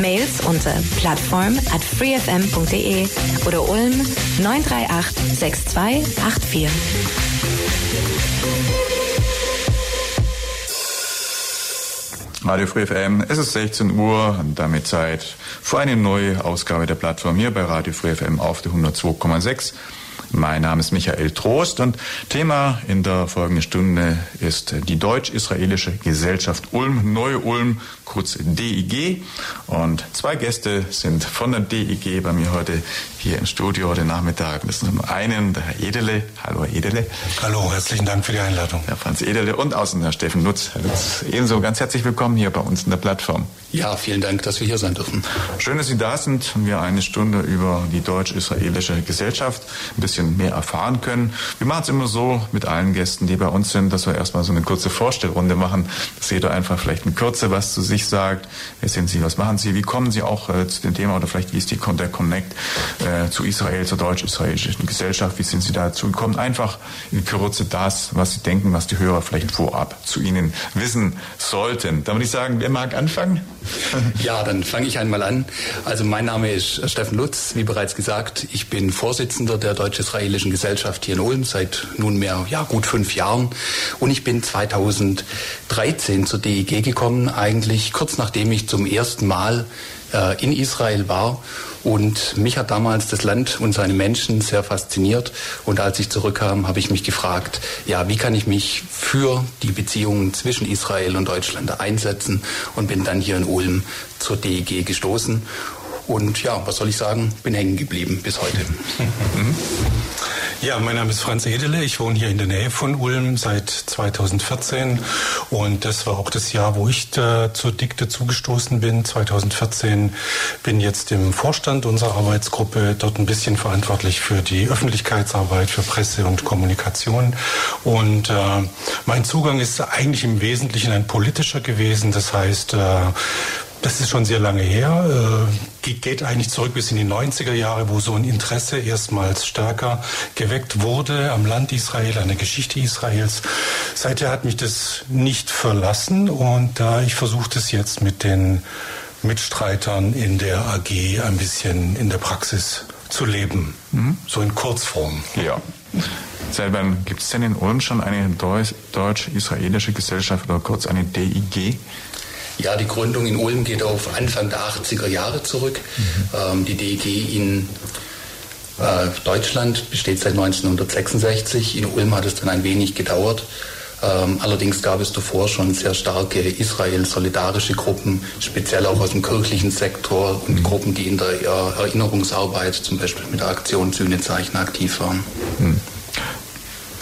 Mails unter plattform at freefm.de oder Ulm 938 6284. Radio Free FM, es ist 16 Uhr und damit Zeit für eine neue Ausgabe der Plattform hier bei Radio Free FM auf der 102,6. Mein Name ist Michael Trost und Thema in der folgenden Stunde ist die Deutsch-Israelische Gesellschaft Ulm, Neu-Ulm, kurz DIG. Und zwei Gäste sind von der DIG bei mir heute hier im Studio heute Nachmittag. Das ist zum einen der Herr Edele. Hallo, Herr Edele. Hallo, herzlichen Dank für die Einladung. Herr Franz Edele und außen Herr Steffen Lutz. Herr Lutz, ebenso ganz herzlich willkommen hier bei uns in der Plattform. Ja, vielen Dank, dass wir hier sein dürfen. Schön, dass Sie da sind und wir eine Stunde über die deutsch-israelische Gesellschaft ein bisschen mehr erfahren können. Wir machen es immer so mit allen Gästen, die bei uns sind, dass wir erstmal so eine kurze Vorstellrunde machen, dass jeder einfach vielleicht in Kürze was zu sich sagt. Wer sind Sie, was machen Sie, wie kommen Sie auch äh, zu dem Thema oder vielleicht wie ist die, der Connect äh, zu Israel, zur deutsch-israelischen Gesellschaft, wie sind Sie dazu gekommen? Einfach in Kürze das, was Sie denken, was die Hörer vielleicht vorab zu Ihnen wissen sollten. Da würde ich sagen, wer mag anfangen? Ja, dann fange ich einmal an. Also mein Name ist Steffen Lutz, wie bereits gesagt. Ich bin Vorsitzender der Deutsch-Israelischen Gesellschaft hier in Ulm seit nunmehr ja, gut fünf Jahren. Und ich bin 2013 zur DIG gekommen, eigentlich kurz nachdem ich zum ersten Mal äh, in Israel war und mich hat damals das Land und seine Menschen sehr fasziniert. Und als ich zurückkam, habe ich mich gefragt, ja, wie kann ich mich für die Beziehungen zwischen Israel und Deutschland einsetzen? Und bin dann hier in Ulm zur DEG gestoßen. Und ja, was soll ich sagen? Bin hängen geblieben bis heute. Mhm. Ja, mein Name ist Franz Edele. Ich wohne hier in der Nähe von Ulm seit 2014 und das war auch das Jahr, wo ich da zur Dikte zugestoßen bin. 2014 bin jetzt im Vorstand unserer Arbeitsgruppe, dort ein bisschen verantwortlich für die Öffentlichkeitsarbeit, für Presse und Kommunikation. Und äh, mein Zugang ist eigentlich im Wesentlichen ein politischer gewesen. Das heißt, äh, das ist schon sehr lange her, äh, geht eigentlich zurück bis in die 90er Jahre, wo so ein Interesse erstmals stärker geweckt wurde am Land Israel, an der Geschichte Israels. Seither hat mich das nicht verlassen und da ich versuche es jetzt mit den Mitstreitern in der AG ein bisschen in der Praxis zu leben, mhm. so in Kurzform. Ja. Selber gibt es denn in Ulm schon eine deutsch-israelische Gesellschaft oder kurz eine DIG? Ja, die Gründung in Ulm geht auf Anfang der 80er Jahre zurück. Mhm. Ähm, die DEG in äh, Deutschland besteht seit 1966. In Ulm hat es dann ein wenig gedauert. Ähm, allerdings gab es davor schon sehr starke Israel-solidarische Gruppen, speziell auch aus dem kirchlichen Sektor und mhm. Gruppen, die in der Erinnerungsarbeit, zum Beispiel mit der Aktion Sühnezeichen, aktiv waren. Mhm.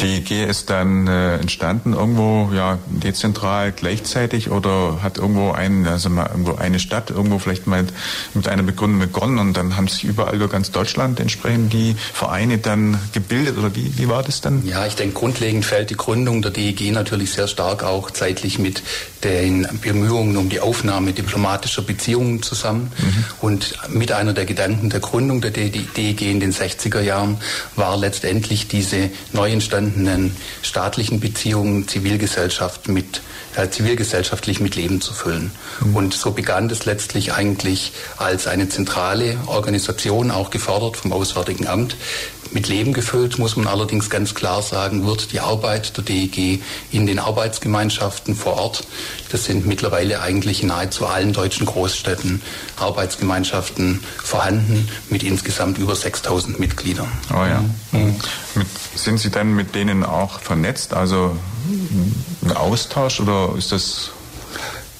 Die G ist dann äh, entstanden irgendwo ja dezentral gleichzeitig oder hat irgendwo ein, also mal irgendwo eine Stadt irgendwo vielleicht mal mit einer Begründung begonnen und dann haben sich überall über ganz Deutschland entsprechend die Vereine dann gebildet oder wie, wie war das dann? Ja, ich denke grundlegend fällt die Gründung der DEG natürlich sehr stark auch zeitlich mit den Bemühungen um die Aufnahme diplomatischer Beziehungen zusammen mhm. und mit einer der Gedanken der Gründung der DEG in den 60er Jahren war letztendlich diese neu entstandene entstandenen staatlichen Beziehungen Zivilgesellschaft mit äh, zivilgesellschaftlich mit Leben zu füllen. Mhm. Und so begann das letztlich eigentlich als eine zentrale Organisation, auch gefördert vom Auswärtigen Amt, mit Leben gefüllt, muss man allerdings ganz klar sagen, wird die Arbeit der DEG in den Arbeitsgemeinschaften vor Ort. Das sind mittlerweile eigentlich in nahezu allen deutschen Großstädten Arbeitsgemeinschaften vorhanden mit insgesamt über 6000 Mitgliedern. Oh ja. Mhm. Mit, sind Sie dann mit denen auch vernetzt, also ein Austausch oder ist das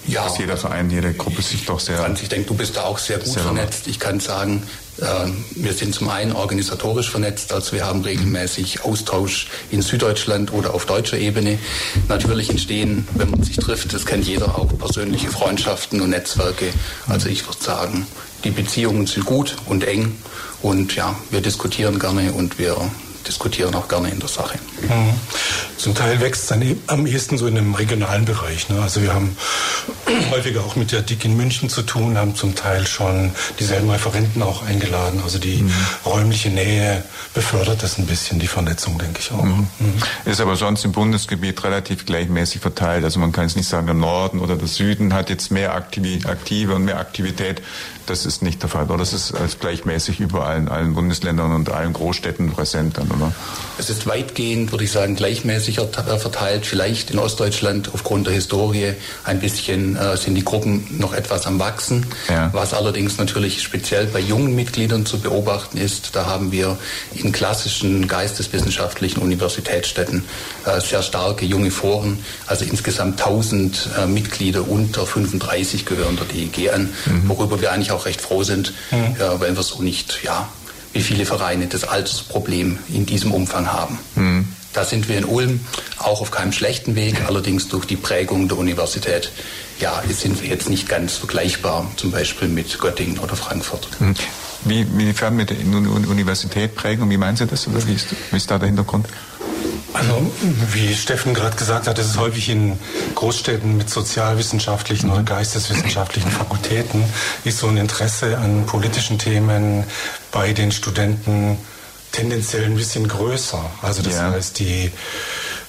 ja, dass jeder Verein, jede Gruppe sich doch sehr. Franz, ich denke, du bist da auch sehr gut sehr vernetzt. Ich kann sagen, ähm, wir sind zum einen organisatorisch vernetzt, also wir haben regelmäßig Austausch in Süddeutschland oder auf deutscher Ebene. Natürlich entstehen, wenn man sich trifft, das kennt jeder, auch persönliche Freundschaften und Netzwerke. Also ich würde sagen, die Beziehungen sind gut und eng und ja, wir diskutieren gerne und wir diskutieren auch gerne in der Sache. Mhm. Zum Teil wächst es dann eben am ehesten so in einem regionalen Bereich. Ne? Also wir haben häufiger auch mit der DIC in München zu tun, haben zum Teil schon dieselben Referenten auch eingeladen. Also die mhm. räumliche Nähe befördert das ein bisschen, die Vernetzung, denke ich auch. Mhm. Mhm. Ist aber sonst im Bundesgebiet relativ gleichmäßig verteilt. Also man kann jetzt nicht sagen, der Norden oder der Süden hat jetzt mehr Aktive und mehr Aktivität. Das ist nicht der Fall. Oder das ist gleichmäßig überall in allen Bundesländern und allen Großstädten präsent dann, oder? Es ist weitgehend, würde ich sagen, gleichmäßiger verteilt. Vielleicht in Ostdeutschland aufgrund der Historie ein bisschen äh, sind die Gruppen noch etwas am Wachsen. Ja. Was allerdings natürlich speziell bei jungen Mitgliedern zu beobachten ist, da haben wir in klassischen geisteswissenschaftlichen Universitätsstädten äh, sehr starke junge Foren. Also insgesamt 1000 äh, Mitglieder unter 35 gehören der DEG an, mhm. worüber wir eigentlich auch recht froh sind, mhm. weil wir so nicht, ja, wie viele Vereine das Altersproblem in diesem Umfang haben. Mhm. Da sind wir in Ulm auch auf keinem schlechten Weg, allerdings durch die Prägung der Universität. Ja, sind wir jetzt nicht ganz vergleichbar, zum Beispiel mit Göttingen oder Frankfurt. Mhm. Wie, inwiefern mit der Universität prägen? Wie meinen Sie das? Oder wie ist, wie ist da der Hintergrund? Also, wie Steffen gerade gesagt hat, ist es häufig in Großstädten mit sozialwissenschaftlichen oder geisteswissenschaftlichen Fakultäten, ist so ein Interesse an politischen Themen bei den Studenten tendenziell ein bisschen größer. Also das ja. heißt, die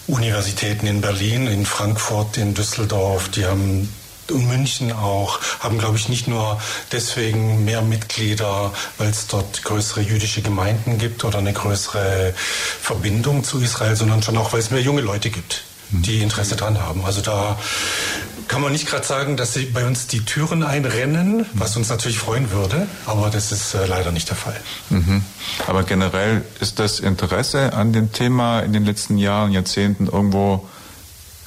Universitäten in Berlin, in Frankfurt, in Düsseldorf, die haben und München auch, haben, glaube ich, nicht nur deswegen mehr Mitglieder, weil es dort größere jüdische Gemeinden gibt oder eine größere Verbindung zu Israel, sondern schon auch, weil es mehr junge Leute gibt, die Interesse daran haben. Also da kann man nicht gerade sagen, dass sie bei uns die Türen einrennen, was uns natürlich freuen würde, aber das ist äh, leider nicht der Fall. Mhm. Aber generell ist das Interesse an dem Thema in den letzten Jahren, Jahrzehnten irgendwo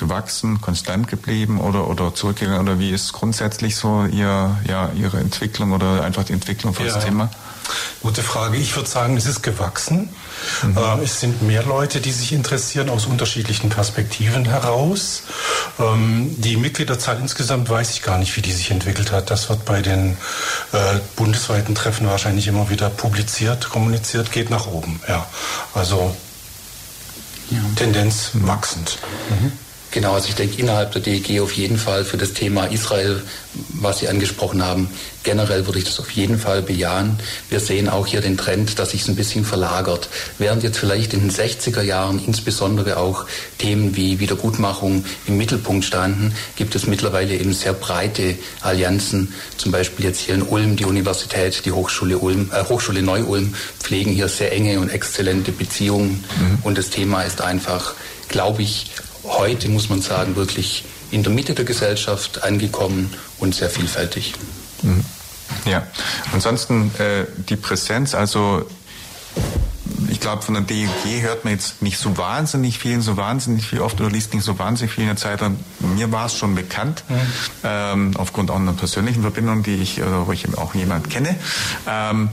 gewachsen, konstant geblieben oder, oder zurückgegangen? Oder wie ist grundsätzlich so ihr, ja, Ihre Entwicklung oder einfach die Entwicklung für ja. das Thema? Gute Frage. Ich würde sagen, es ist gewachsen. Mhm. Äh, es sind mehr Leute, die sich interessieren aus unterschiedlichen Perspektiven heraus. Ähm, die Mitgliederzahl insgesamt weiß ich gar nicht, wie die sich entwickelt hat. Das wird bei den äh, bundesweiten Treffen wahrscheinlich immer wieder publiziert, kommuniziert, geht nach oben. Ja, also ja. Tendenz wachsend. Mhm. Genau, also ich denke innerhalb der DEG auf jeden Fall für das Thema Israel, was Sie angesprochen haben, generell würde ich das auf jeden Fall bejahen. Wir sehen auch hier den Trend, dass sich es ein bisschen verlagert. Während jetzt vielleicht in den 60er Jahren insbesondere auch Themen wie Wiedergutmachung im Mittelpunkt standen, gibt es mittlerweile eben sehr breite Allianzen. Zum Beispiel jetzt hier in Ulm die Universität, die Hochschule Ulm, äh, Hochschule Neu-Ulm pflegen hier sehr enge und exzellente Beziehungen. Mhm. Und das Thema ist einfach, glaube ich, heute, muss man sagen, wirklich in der Mitte der Gesellschaft angekommen und sehr vielfältig. Mhm. Ja, ansonsten äh, die Präsenz, also ich glaube, von der DEG hört man jetzt nicht so wahnsinnig viel, so wahnsinnig viel oft oder liest nicht so wahnsinnig viel in der Zeit. Mir war es schon bekannt, mhm. ähm, aufgrund auch einer persönlichen Verbindung, die ich, oder wo ich auch jemand kenne. Ähm,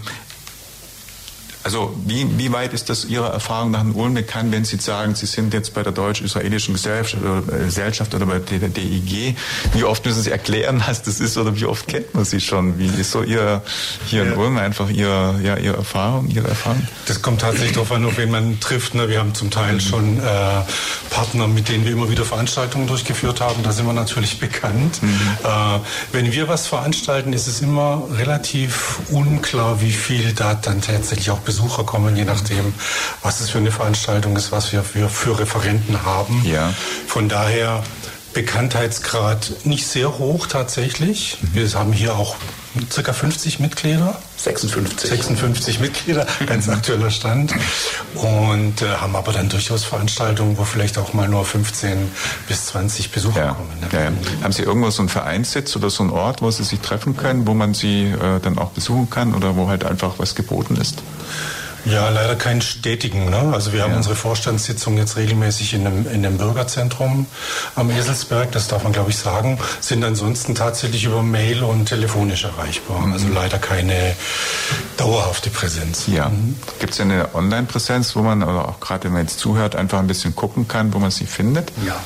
also wie, wie weit ist das Ihrer Erfahrung nach in Ulm bekannt, wenn Sie sagen, Sie sind jetzt bei der deutsch-israelischen Gesellschaft oder, äh, Gesellschaft oder bei der DIG? Wie oft müssen Sie erklären, was das ist oder wie oft kennt man Sie schon? Wie ist so Ihr hier in Ulm einfach Ihr, ja, Ihre Erfahrung, Ihre Erfahrung? Das kommt tatsächlich darauf an, auf wen man trifft. Ne? Wir haben zum Teil schon äh, Partner, mit denen wir immer wieder Veranstaltungen durchgeführt haben. Da sind wir natürlich bekannt. Mhm. Äh, wenn wir was veranstalten, ist es immer relativ unklar, wie viel da dann tatsächlich auch besucht Besucher kommen, je nachdem, was es für eine Veranstaltung ist, was wir für, für Referenten haben. Ja. Von daher Bekanntheitsgrad nicht sehr hoch tatsächlich. Wir haben hier auch circa 50 Mitglieder. 56. 56 Mitglieder, ganz aktueller Stand. Und äh, haben aber dann durchaus Veranstaltungen, wo vielleicht auch mal nur 15 bis 20 Besucher ja. kommen. Ne? Ja, ja. Haben Sie irgendwo so einen Vereinssitz oder so einen Ort, wo Sie sich treffen können, wo man Sie äh, dann auch besuchen kann oder wo halt einfach was geboten ist? Ja, leider keinen stetigen. Ne? Also wir haben ja. unsere Vorstandssitzung jetzt regelmäßig in einem, in einem Bürgerzentrum am Eselsberg, das darf man glaube ich sagen, sind ansonsten tatsächlich über Mail und telefonisch erreichbar. Mhm. Also leider keine dauerhafte Präsenz. Ja. Mhm. Gibt es eine Online-Präsenz, wo man, oder auch gerade wenn man jetzt zuhört, einfach ein bisschen gucken kann, wo man sie findet? Ja.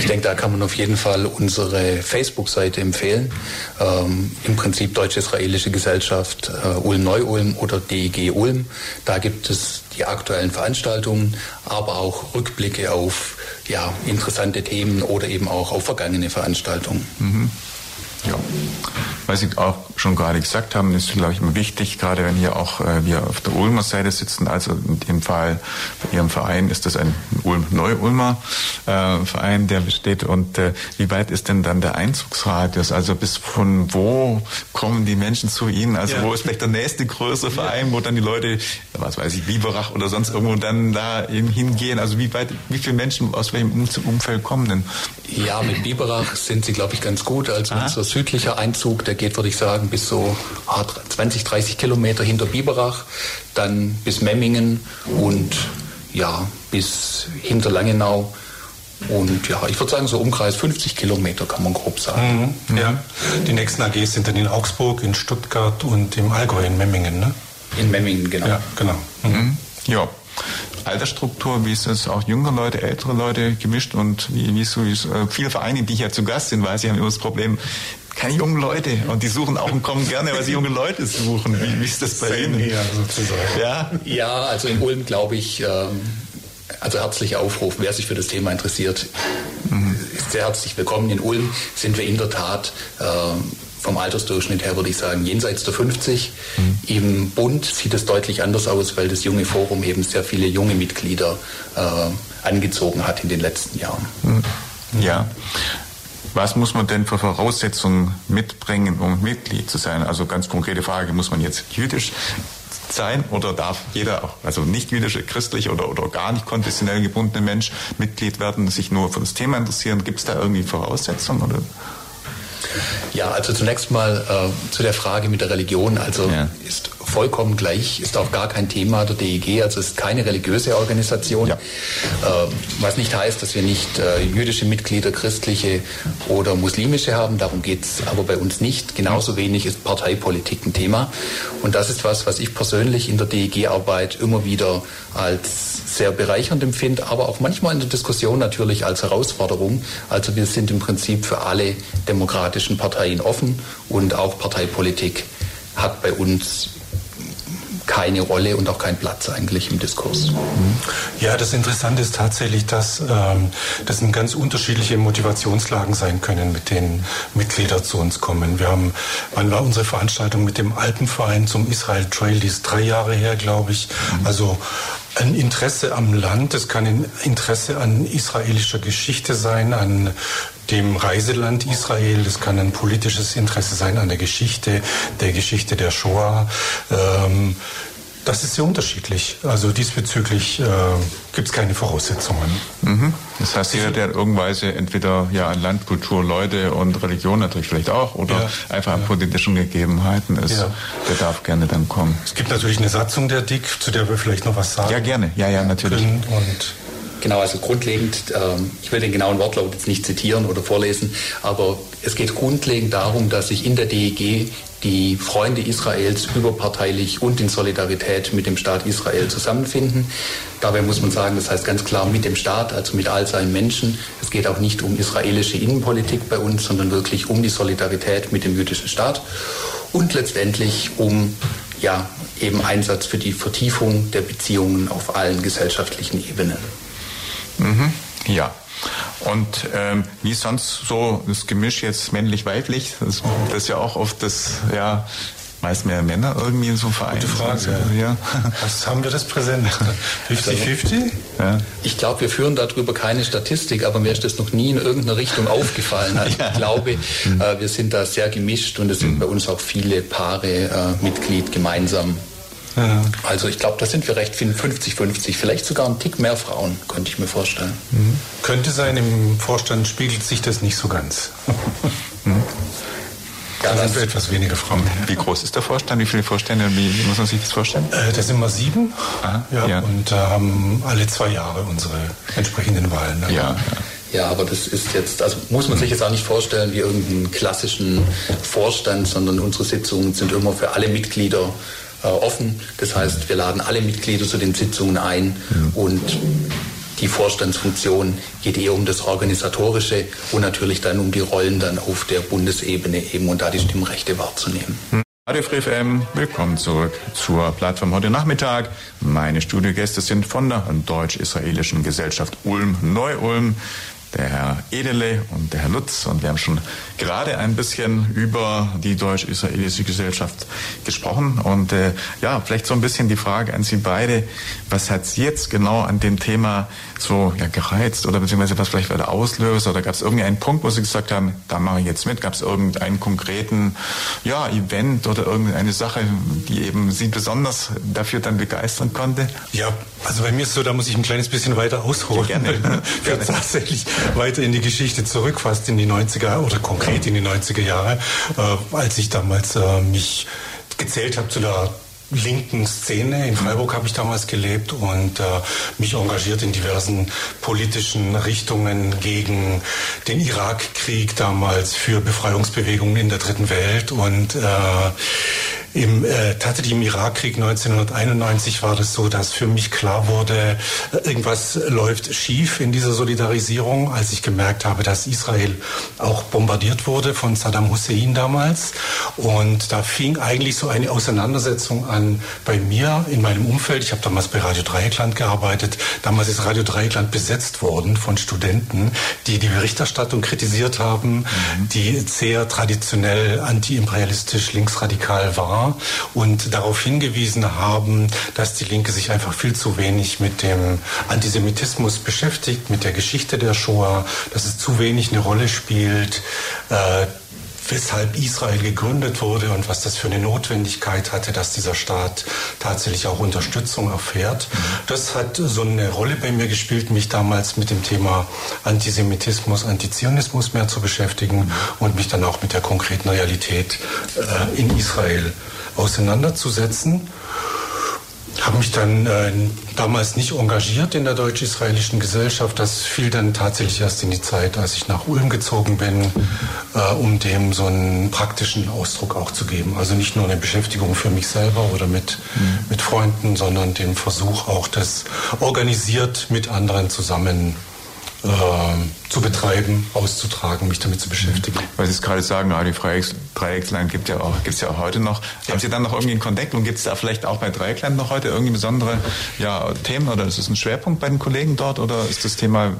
Ich denke, da kann man auf jeden Fall unsere Facebook-Seite empfehlen. Ähm, Im Prinzip Deutsch-Israelische Gesellschaft äh, Ulm-Neu-Ulm oder DEG Ulm. Da gibt es die aktuellen Veranstaltungen, aber auch Rückblicke auf ja, interessante Themen oder eben auch auf vergangene Veranstaltungen. Mhm. Ja. Was Sie auch schon gerade gesagt haben, ist, glaube ich, immer wichtig, gerade wenn hier auch äh, wir auf der Ulmer Seite sitzen, also in dem Fall bei Ihrem Verein ist das ein Ulm-Neu-Ulmer äh, Verein, der besteht. Und äh, wie weit ist denn dann der Einzugsradius? Also bis von wo kommen die Menschen zu Ihnen? Also ja. wo ist vielleicht der nächste größere Verein, wo dann die Leute, was weiß ich, Biberach oder sonst irgendwo dann da eben hingehen? Also wie weit, wie viele Menschen aus welchem Umfeld kommen denn? Ja, mit Biberach sind Sie, glaube ich, ganz gut. Also Aha. unser südlicher Einzug, der geht, würde ich sagen, bis so 20, 30 Kilometer hinter Biberach, dann bis Memmingen und ja, bis hinter Langenau. Und ja, ich würde sagen, so Umkreis 50 Kilometer kann man grob sagen. Mhm, ja. Die nächsten AGs sind dann in Augsburg, in Stuttgart und im Allgäu in Memmingen, ne? In Memmingen, genau. Ja, genau. Mhm. Ja. Altersstruktur, wie ist das auch jüngere Leute, ältere Leute gemischt und wie, wie so wie äh, viele Vereine, die hier zu Gast sind, weil sie haben immer das Problem, keine jungen Leute und die suchen auch und kommen gerne, weil sie junge Leute suchen. Wie, wie ist das bei Ihnen? Ja, sozusagen. Ja? ja, also in Ulm glaube ich, ähm, also herzlicher Aufruf, wer sich für das Thema interessiert, mhm. ist sehr herzlich willkommen. In Ulm sind wir in der Tat ähm, vom Altersdurchschnitt her würde ich sagen jenseits der 50. Mhm. Im Bund sieht es deutlich anders aus, weil das junge Forum eben sehr viele junge Mitglieder äh, angezogen hat in den letzten Jahren. Mhm. Ja. Was muss man denn für Voraussetzungen mitbringen, um Mitglied zu sein? Also ganz konkrete Frage, muss man jetzt jüdisch sein oder darf jeder, auch, also nicht jüdische, christliche oder, oder gar nicht konfessionell gebundene Mensch Mitglied werden, sich nur für das Thema interessieren? Gibt es da irgendwie Voraussetzungen? Oder? Ja, also zunächst mal äh, zu der Frage mit der Religion. Also ja. ist vollkommen gleich, ist auch gar kein Thema der DEG, also ist keine religiöse Organisation, ja. äh, was nicht heißt, dass wir nicht äh, jüdische Mitglieder, christliche oder muslimische haben, darum geht es aber bei uns nicht. Genauso wenig ist Parteipolitik ein Thema und das ist was, was ich persönlich in der DEG-Arbeit immer wieder als sehr bereichernd empfinde, aber auch manchmal in der Diskussion natürlich als Herausforderung. Also wir sind im Prinzip für alle demokratischen Parteien offen und auch Parteipolitik hat bei uns keine Rolle und auch keinen Platz eigentlich im Diskurs. Ja, das Interessante ist tatsächlich, dass ähm, das ganz unterschiedliche Motivationslagen sein können, mit denen Mitglieder zu uns kommen. Wir haben, wann war unsere Veranstaltung mit dem Alpenverein zum Israel Trail, die ist drei Jahre her, glaube ich. Mhm. Also ein Interesse am Land, es kann ein Interesse an israelischer Geschichte sein, an dem Reiseland Israel, es kann ein politisches Interesse sein an der Geschichte, der Geschichte der Shoah. Ähm, das ist sehr unterschiedlich. Also diesbezüglich äh, gibt es keine Voraussetzungen. Mhm. Das heißt, jeder, der irgendweise entweder ja an Landkultur, Leute und Religion natürlich vielleicht auch oder ja, einfach an ja. politischen Gegebenheiten ist, ja. der darf gerne dann kommen. Es gibt natürlich eine Satzung der DIC, zu der wir vielleicht noch was sagen. Ja, gerne. Ja, ja, natürlich. Und Genau, also grundlegend, ähm, ich will den genauen Wortlaut jetzt nicht zitieren oder vorlesen, aber es geht grundlegend darum, dass sich in der DEG die Freunde Israels überparteilich und in Solidarität mit dem Staat Israel zusammenfinden. Dabei muss man sagen, das heißt ganz klar mit dem Staat, also mit all seinen Menschen. Es geht auch nicht um israelische Innenpolitik bei uns, sondern wirklich um die Solidarität mit dem jüdischen Staat und letztendlich um ja, eben Einsatz für die Vertiefung der Beziehungen auf allen gesellschaftlichen Ebenen. Mhm. Ja. Und ähm, wie sonst so das Gemisch jetzt männlich-weiblich, das, das, ist ja auch oft das, ja, meist mehr Männer irgendwie in so einem Verein. Gute Frage. Ja. Was haben wir das präsent? 50-50? Ja. Ich glaube, wir führen darüber keine Statistik, aber mir ist das noch nie in irgendeiner Richtung aufgefallen. Also ja. ich glaube, mhm. äh, wir sind da sehr gemischt und es sind mhm. bei uns auch viele Paare äh, Mitglied gemeinsam ja. Also ich glaube, da sind wir recht 50-50, vielleicht sogar ein Tick mehr Frauen, könnte ich mir vorstellen. Mhm. Könnte sein, im Vorstand spiegelt sich das nicht so ganz. mhm. Da sind wir etwas weniger Frauen. Wie groß ist der Vorstand? Wie viele Vorstände? Wie, wie muss man sich das vorstellen? Äh, das sind wir sieben. Aha, ja, ja. Und äh, haben alle zwei Jahre unsere entsprechenden Wahlen. Ja, ja. Ja, aber das ist jetzt, also muss man sich jetzt auch nicht vorstellen wie irgendeinen klassischen Vorstand, sondern unsere Sitzungen sind immer für alle Mitglieder äh, offen. Das heißt, wir laden alle Mitglieder zu den Sitzungen ein ja. und die Vorstandsfunktion geht eher um das Organisatorische und natürlich dann um die Rollen dann auf der Bundesebene eben und da die Stimmrechte wahrzunehmen. Radio Free FM, willkommen zurück zur Plattform heute Nachmittag. Meine Studiogäste sind von der Deutsch-Israelischen Gesellschaft Ulm Neu-Ulm der Herr Edele und der Herr Lutz. Und wir haben schon gerade ein bisschen über die deutsch-israelische Gesellschaft gesprochen. Und äh, ja, vielleicht so ein bisschen die Frage an Sie beide. Was hat Sie jetzt genau an dem Thema so ja, gereizt oder beziehungsweise was vielleicht war der Auslöser? Oder gab es irgendeinen Punkt, wo Sie gesagt haben, da mache ich jetzt mit? Gab es irgendeinen konkreten ja, Event oder irgendeine Sache, die eben Sie besonders dafür dann begeistern konnte? Ja, also bei mir ist so, da muss ich ein kleines bisschen weiter ausholen. Ja, gerne. gerne. tatsächlich weiter in die Geschichte zurück, fast in die 90er oder konkret in die 90er Jahre, äh, als ich damals äh, mich gezählt habe zu der linken Szene. In Freiburg habe ich damals gelebt und äh, mich engagiert in diversen politischen Richtungen gegen den Irakkrieg damals für Befreiungsbewegungen in der dritten Welt und äh, im, äh, tatsächlich im Irakkrieg 1991 war das so, dass für mich klar wurde, irgendwas läuft schief in dieser Solidarisierung, als ich gemerkt habe, dass Israel auch bombardiert wurde von Saddam Hussein damals. Und da fing eigentlich so eine Auseinandersetzung an bei mir in meinem Umfeld. Ich habe damals bei Radio Dreieckland gearbeitet. Damals ist Radio Dreieckland besetzt worden von Studenten, die die Berichterstattung kritisiert haben, mhm. die sehr traditionell antiimperialistisch linksradikal war und darauf hingewiesen haben, dass die Linke sich einfach viel zu wenig mit dem Antisemitismus beschäftigt, mit der Geschichte der Shoah, dass es zu wenig eine Rolle spielt. Weshalb Israel gegründet wurde und was das für eine Notwendigkeit hatte, dass dieser Staat tatsächlich auch Unterstützung erfährt. Das hat so eine Rolle bei mir gespielt, mich damals mit dem Thema Antisemitismus, Antizionismus mehr zu beschäftigen und mich dann auch mit der konkreten Realität äh, in Israel auseinanderzusetzen habe mich dann äh, damals nicht engagiert in der deutsch-israelischen Gesellschaft. Das fiel dann tatsächlich erst in die Zeit, als ich nach Ulm gezogen bin, äh, um dem so einen praktischen Ausdruck auch zu geben. Also nicht nur eine Beschäftigung für mich selber oder mit, mhm. mit Freunden, sondern dem Versuch auch, das organisiert mit anderen zusammen äh, zu betreiben, auszutragen, mich damit zu beschäftigen. Weil Sie es gerade sagen, die Dreiecksland gibt ja auch, gibt's ja auch heute noch. Ja. Haben Sie dann noch irgendwie einen Kontakt und gibt es da vielleicht auch bei Dreiecksland noch heute irgendwie besondere ja, Themen oder ist es ein Schwerpunkt bei den Kollegen dort oder ist das Thema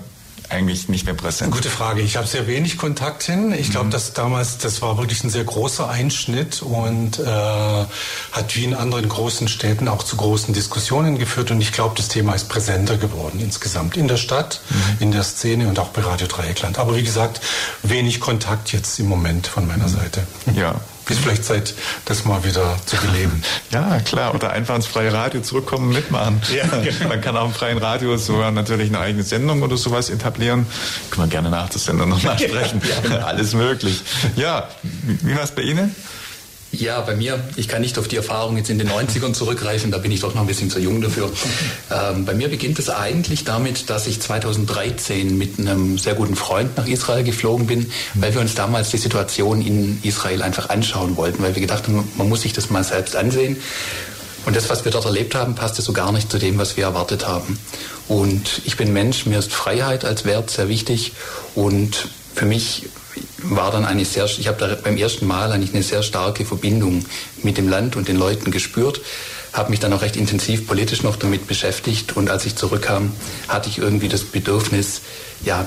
eigentlich nicht mehr präsent? Gute Frage. Ich habe sehr wenig Kontakt hin. Ich glaube, mhm. dass damals, das war wirklich ein sehr großer Einschnitt und äh, hat wie in anderen großen Städten auch zu großen Diskussionen geführt. Und ich glaube, das Thema ist präsenter geworden insgesamt in der Stadt, mhm. in der Szene und auch bei Radio Dreieckland. Aber wie gesagt, wenig Kontakt jetzt im Moment von meiner mhm. Seite. Ja, ist vielleicht Zeit, das mal wieder zu beleben. Ja, klar. Oder einfach ins freie Radio zurückkommen und mitmachen. Ja, genau. Man kann auch im freien Radio sogar natürlich eine eigene Sendung oder sowas etablieren. Können wir gerne nach der Sendung nochmal sprechen. Ja, Alles möglich. Ja, wie war es bei Ihnen? Ja, bei mir, ich kann nicht auf die Erfahrung jetzt in den 90ern zurückgreifen, da bin ich doch noch ein bisschen zu jung dafür. Ähm, bei mir beginnt es eigentlich damit, dass ich 2013 mit einem sehr guten Freund nach Israel geflogen bin, weil wir uns damals die Situation in Israel einfach anschauen wollten, weil wir gedacht haben, man muss sich das mal selbst ansehen. Und das, was wir dort erlebt haben, passte so gar nicht zu dem, was wir erwartet haben. Und ich bin Mensch, mir ist Freiheit als Wert sehr wichtig und für mich war dann eine sehr, ich habe da beim ersten Mal eigentlich eine sehr starke Verbindung mit dem Land und den Leuten gespürt, habe mich dann auch recht intensiv politisch noch damit beschäftigt und als ich zurückkam, hatte ich irgendwie das Bedürfnis, ja,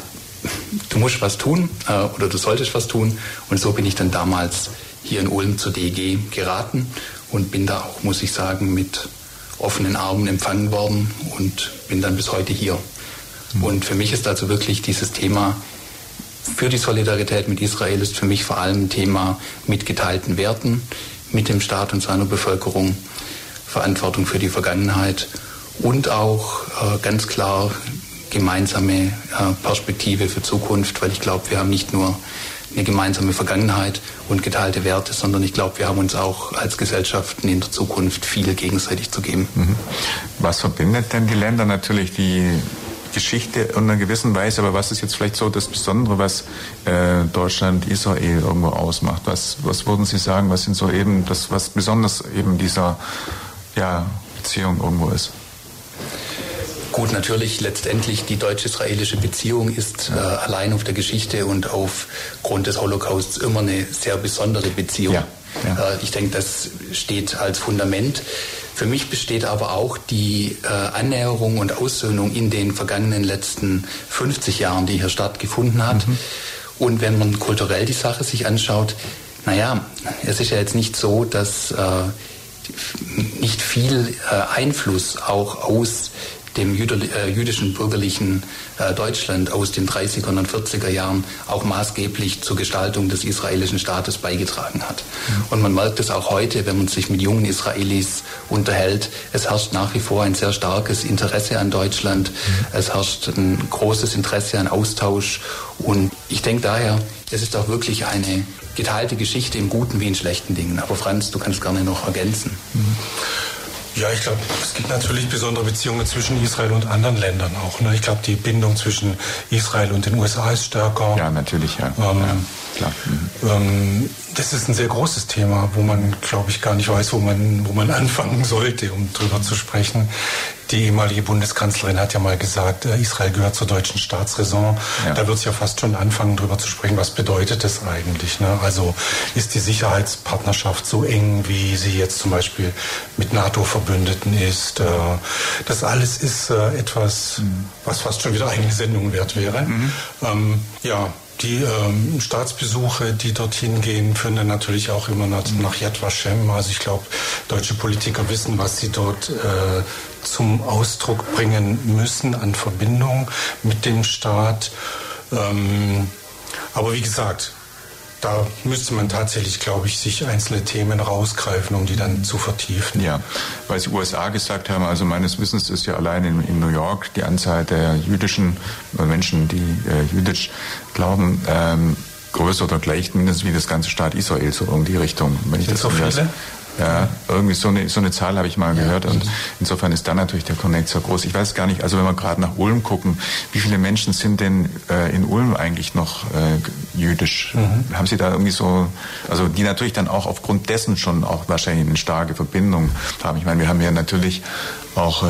du musst was tun äh, oder du solltest was tun und so bin ich dann damals hier in Ulm zur DG geraten und bin da auch, muss ich sagen, mit offenen Armen empfangen worden und bin dann bis heute hier. Mhm. Und für mich ist also wirklich dieses Thema für die Solidarität mit Israel ist für mich vor allem ein Thema mit geteilten Werten, mit dem Staat und seiner Bevölkerung, Verantwortung für die Vergangenheit und auch äh, ganz klar gemeinsame äh, Perspektive für Zukunft, weil ich glaube, wir haben nicht nur eine gemeinsame Vergangenheit und geteilte Werte, sondern ich glaube, wir haben uns auch als Gesellschaften in der Zukunft viel gegenseitig zu geben. Mhm. Was verbindet denn die Länder natürlich, die Geschichte in einer gewissen Weise, aber was ist jetzt vielleicht so das Besondere, was äh, Deutschland, Israel irgendwo ausmacht? Was, was würden Sie sagen, was sind so eben das, was besonders eben dieser ja, Beziehung irgendwo ist? Gut, natürlich letztendlich die deutsch-israelische Beziehung ist äh, allein auf der Geschichte und aufgrund des Holocausts immer eine sehr besondere Beziehung. Ja, ja. Äh, ich denke, das steht als Fundament. Für mich besteht aber auch die äh, Annäherung und Aussöhnung in den vergangenen letzten 50 Jahren, die hier stattgefunden hat. Mhm. Und wenn man kulturell die Sache sich anschaut, naja, es ist ja jetzt nicht so, dass äh, nicht viel äh, Einfluss auch aus dem äh, jüdischen bürgerlichen äh, Deutschland aus den 30er und 40er Jahren auch maßgeblich zur Gestaltung des israelischen Staates beigetragen hat. Mhm. Und man merkt es auch heute, wenn man sich mit jungen Israelis unterhält. Es herrscht nach wie vor ein sehr starkes Interesse an Deutschland. Mhm. Es herrscht ein großes Interesse an Austausch. Und ich denke daher, es ist auch wirklich eine geteilte Geschichte in guten wie in schlechten Dingen. Aber Franz, du kannst gerne noch ergänzen. Ja, ich glaube, es gibt natürlich besondere Beziehungen zwischen Israel und anderen Ländern auch. Ne? Ich glaube, die Bindung zwischen Israel und den USA ist stärker. Ja, natürlich, ja. Ähm, ja klar. Mhm. Ähm, das ist ein sehr großes Thema, wo man, glaube ich, gar nicht weiß, wo man, wo man anfangen sollte, um drüber zu sprechen. Die ehemalige Bundeskanzlerin hat ja mal gesagt, äh, Israel gehört zur deutschen Staatsräson. Ja. Da wird es ja fast schon anfangen, drüber zu sprechen. Was bedeutet das eigentlich? Ne? Also ist die Sicherheitspartnerschaft so eng, wie sie jetzt zum Beispiel mit NATO-Verbündeten ist? Äh, das alles ist äh, etwas, mhm. was fast schon wieder eigene Sendung wert wäre. Mhm. Ähm, ja, die ähm, Staatsbesuche, die dorthin gehen, führen dann natürlich auch immer nach, nach Yad Vashem. Also ich glaube, deutsche Politiker wissen, was sie dort äh, zum Ausdruck bringen müssen an Verbindung mit dem Staat. Ähm, aber wie gesagt, da müsste man tatsächlich, glaube ich, sich einzelne Themen rausgreifen, um die dann zu vertiefen. Ja, weil Sie USA gesagt haben, also meines Wissens ist ja allein in, in New York die Anzahl der jüdischen äh, Menschen, die äh, jüdisch glauben, ähm, größer oder gleich mindestens wie das ganze Staat Israel, so in die Richtung. Wenn ich Sind das so viele? Ja, irgendwie so eine, so eine Zahl habe ich mal gehört und insofern ist dann natürlich der Connect so groß. Ich weiß gar nicht, also wenn wir gerade nach Ulm gucken, wie viele Menschen sind denn äh, in Ulm eigentlich noch äh, jüdisch? Mhm. Haben Sie da irgendwie so, also die natürlich dann auch aufgrund dessen schon auch wahrscheinlich eine starke Verbindung haben. Ich meine, wir haben ja natürlich auch äh,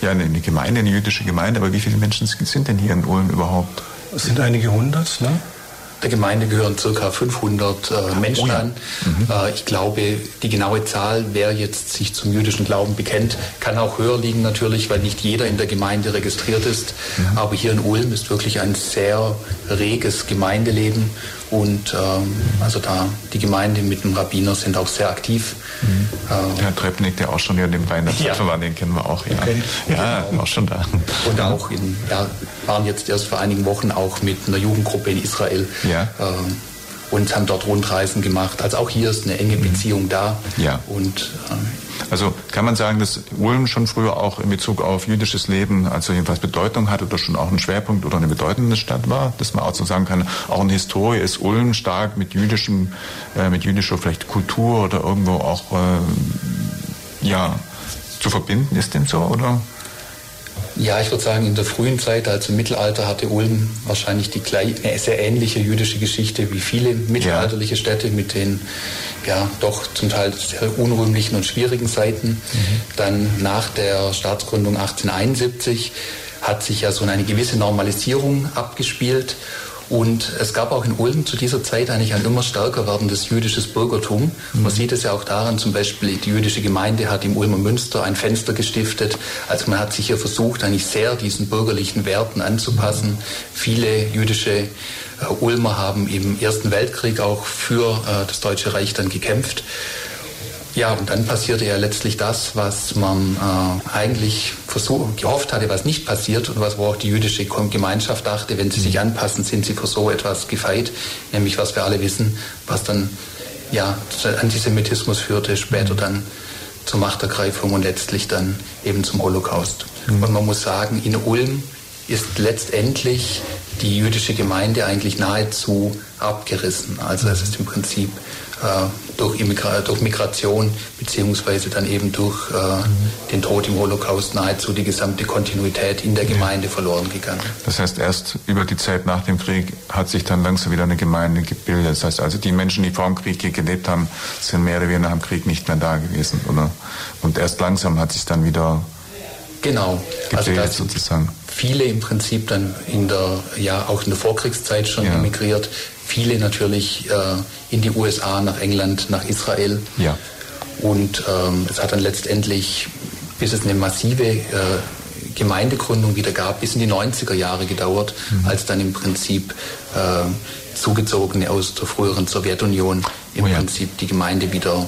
ja, eine Gemeinde, eine jüdische Gemeinde, aber wie viele Menschen sind denn hier in Ulm überhaupt? Es sind einige hundert, ne? Der Gemeinde gehören ca. 500 äh, Menschen oh ja. an. Mhm. Äh, ich glaube, die genaue Zahl, wer jetzt sich zum jüdischen Glauben bekennt, kann auch höher liegen natürlich, weil nicht jeder in der Gemeinde registriert ist. Mhm. Aber hier in Ulm ist wirklich ein sehr reges Gemeindeleben und ähm, also da die Gemeinde mit dem Rabbiner sind auch sehr aktiv. Mhm. Ähm, Herr Trepnik, der auch schon hier in dem Weihnachtsfest ja. war, den kennen wir auch. Ja, okay. ja genau. auch schon da. Und auch in, ja, waren jetzt erst vor einigen Wochen auch mit einer Jugendgruppe in Israel. Ja. Ähm, und haben dort Rundreisen gemacht. Also auch hier ist eine enge mhm. Beziehung da. Ja. Und ähm, also kann man sagen, dass Ulm schon früher auch in Bezug auf jüdisches Leben also jedenfalls Bedeutung hatte oder schon auch ein Schwerpunkt oder eine bedeutende Stadt war, dass man auch so sagen kann, auch in Historie ist Ulm stark mit jüdischem, äh, mit jüdischer vielleicht Kultur oder irgendwo auch äh, ja zu verbinden. Ist denn so oder? Ja, ich würde sagen, in der frühen Zeit, also im Mittelalter, hatte Ulm wahrscheinlich die eine sehr ähnliche jüdische Geschichte wie viele mittelalterliche ja. Städte mit den ja doch zum Teil sehr unrühmlichen und schwierigen Seiten. Mhm. Dann nach der Staatsgründung 1871 hat sich ja so eine gewisse Normalisierung abgespielt und es gab auch in Ulm zu dieser Zeit eigentlich ein immer stärker werdendes jüdisches Bürgertum. Mhm. Man sieht es ja auch daran, zum Beispiel die jüdische Gemeinde hat im Ulmer Münster ein Fenster gestiftet. Also man hat sich hier versucht, eigentlich sehr diesen bürgerlichen Werten anzupassen. Mhm. Viele jüdische äh, Ulmer haben im Ersten Weltkrieg auch für äh, das Deutsche Reich dann gekämpft. Ja, und dann passierte ja letztlich das, was man äh, eigentlich versuch, gehofft hatte, was nicht passiert und was wo auch die jüdische Gemeinschaft dachte, wenn sie sich anpassen, sind sie für so etwas gefeit, nämlich was wir alle wissen, was dann ja zu Antisemitismus führte, später dann zur Machtergreifung und letztlich dann eben zum Holocaust. Mhm. Und man muss sagen, in Ulm ist letztendlich die jüdische Gemeinde eigentlich nahezu abgerissen. Also es ist im Prinzip äh, durch, durch, Migration beziehungsweise dann eben durch äh, mhm. den Tod im Holocaust nahezu die gesamte Kontinuität in der Gemeinde ja. verloren gegangen. Das heißt, erst über die Zeit nach dem Krieg hat sich dann langsam wieder eine Gemeinde gebildet. Das heißt also, die Menschen, die vor dem Krieg hier gelebt haben, sind mehr oder weniger nach dem Krieg nicht mehr da gewesen, oder? Und erst langsam hat sich dann wieder Genau. Also das sozusagen. Viele im Prinzip dann in der, ja, auch in der Vorkriegszeit schon ja. emigriert. Viele natürlich äh, in die USA, nach England, nach Israel. Ja. Und ähm, es hat dann letztendlich, bis es eine massive äh, Gemeindegründung wieder gab, bis in die 90er Jahre gedauert, mhm. als dann im Prinzip äh, Zugezogene aus der früheren Sowjetunion im oh ja. Prinzip die Gemeinde wieder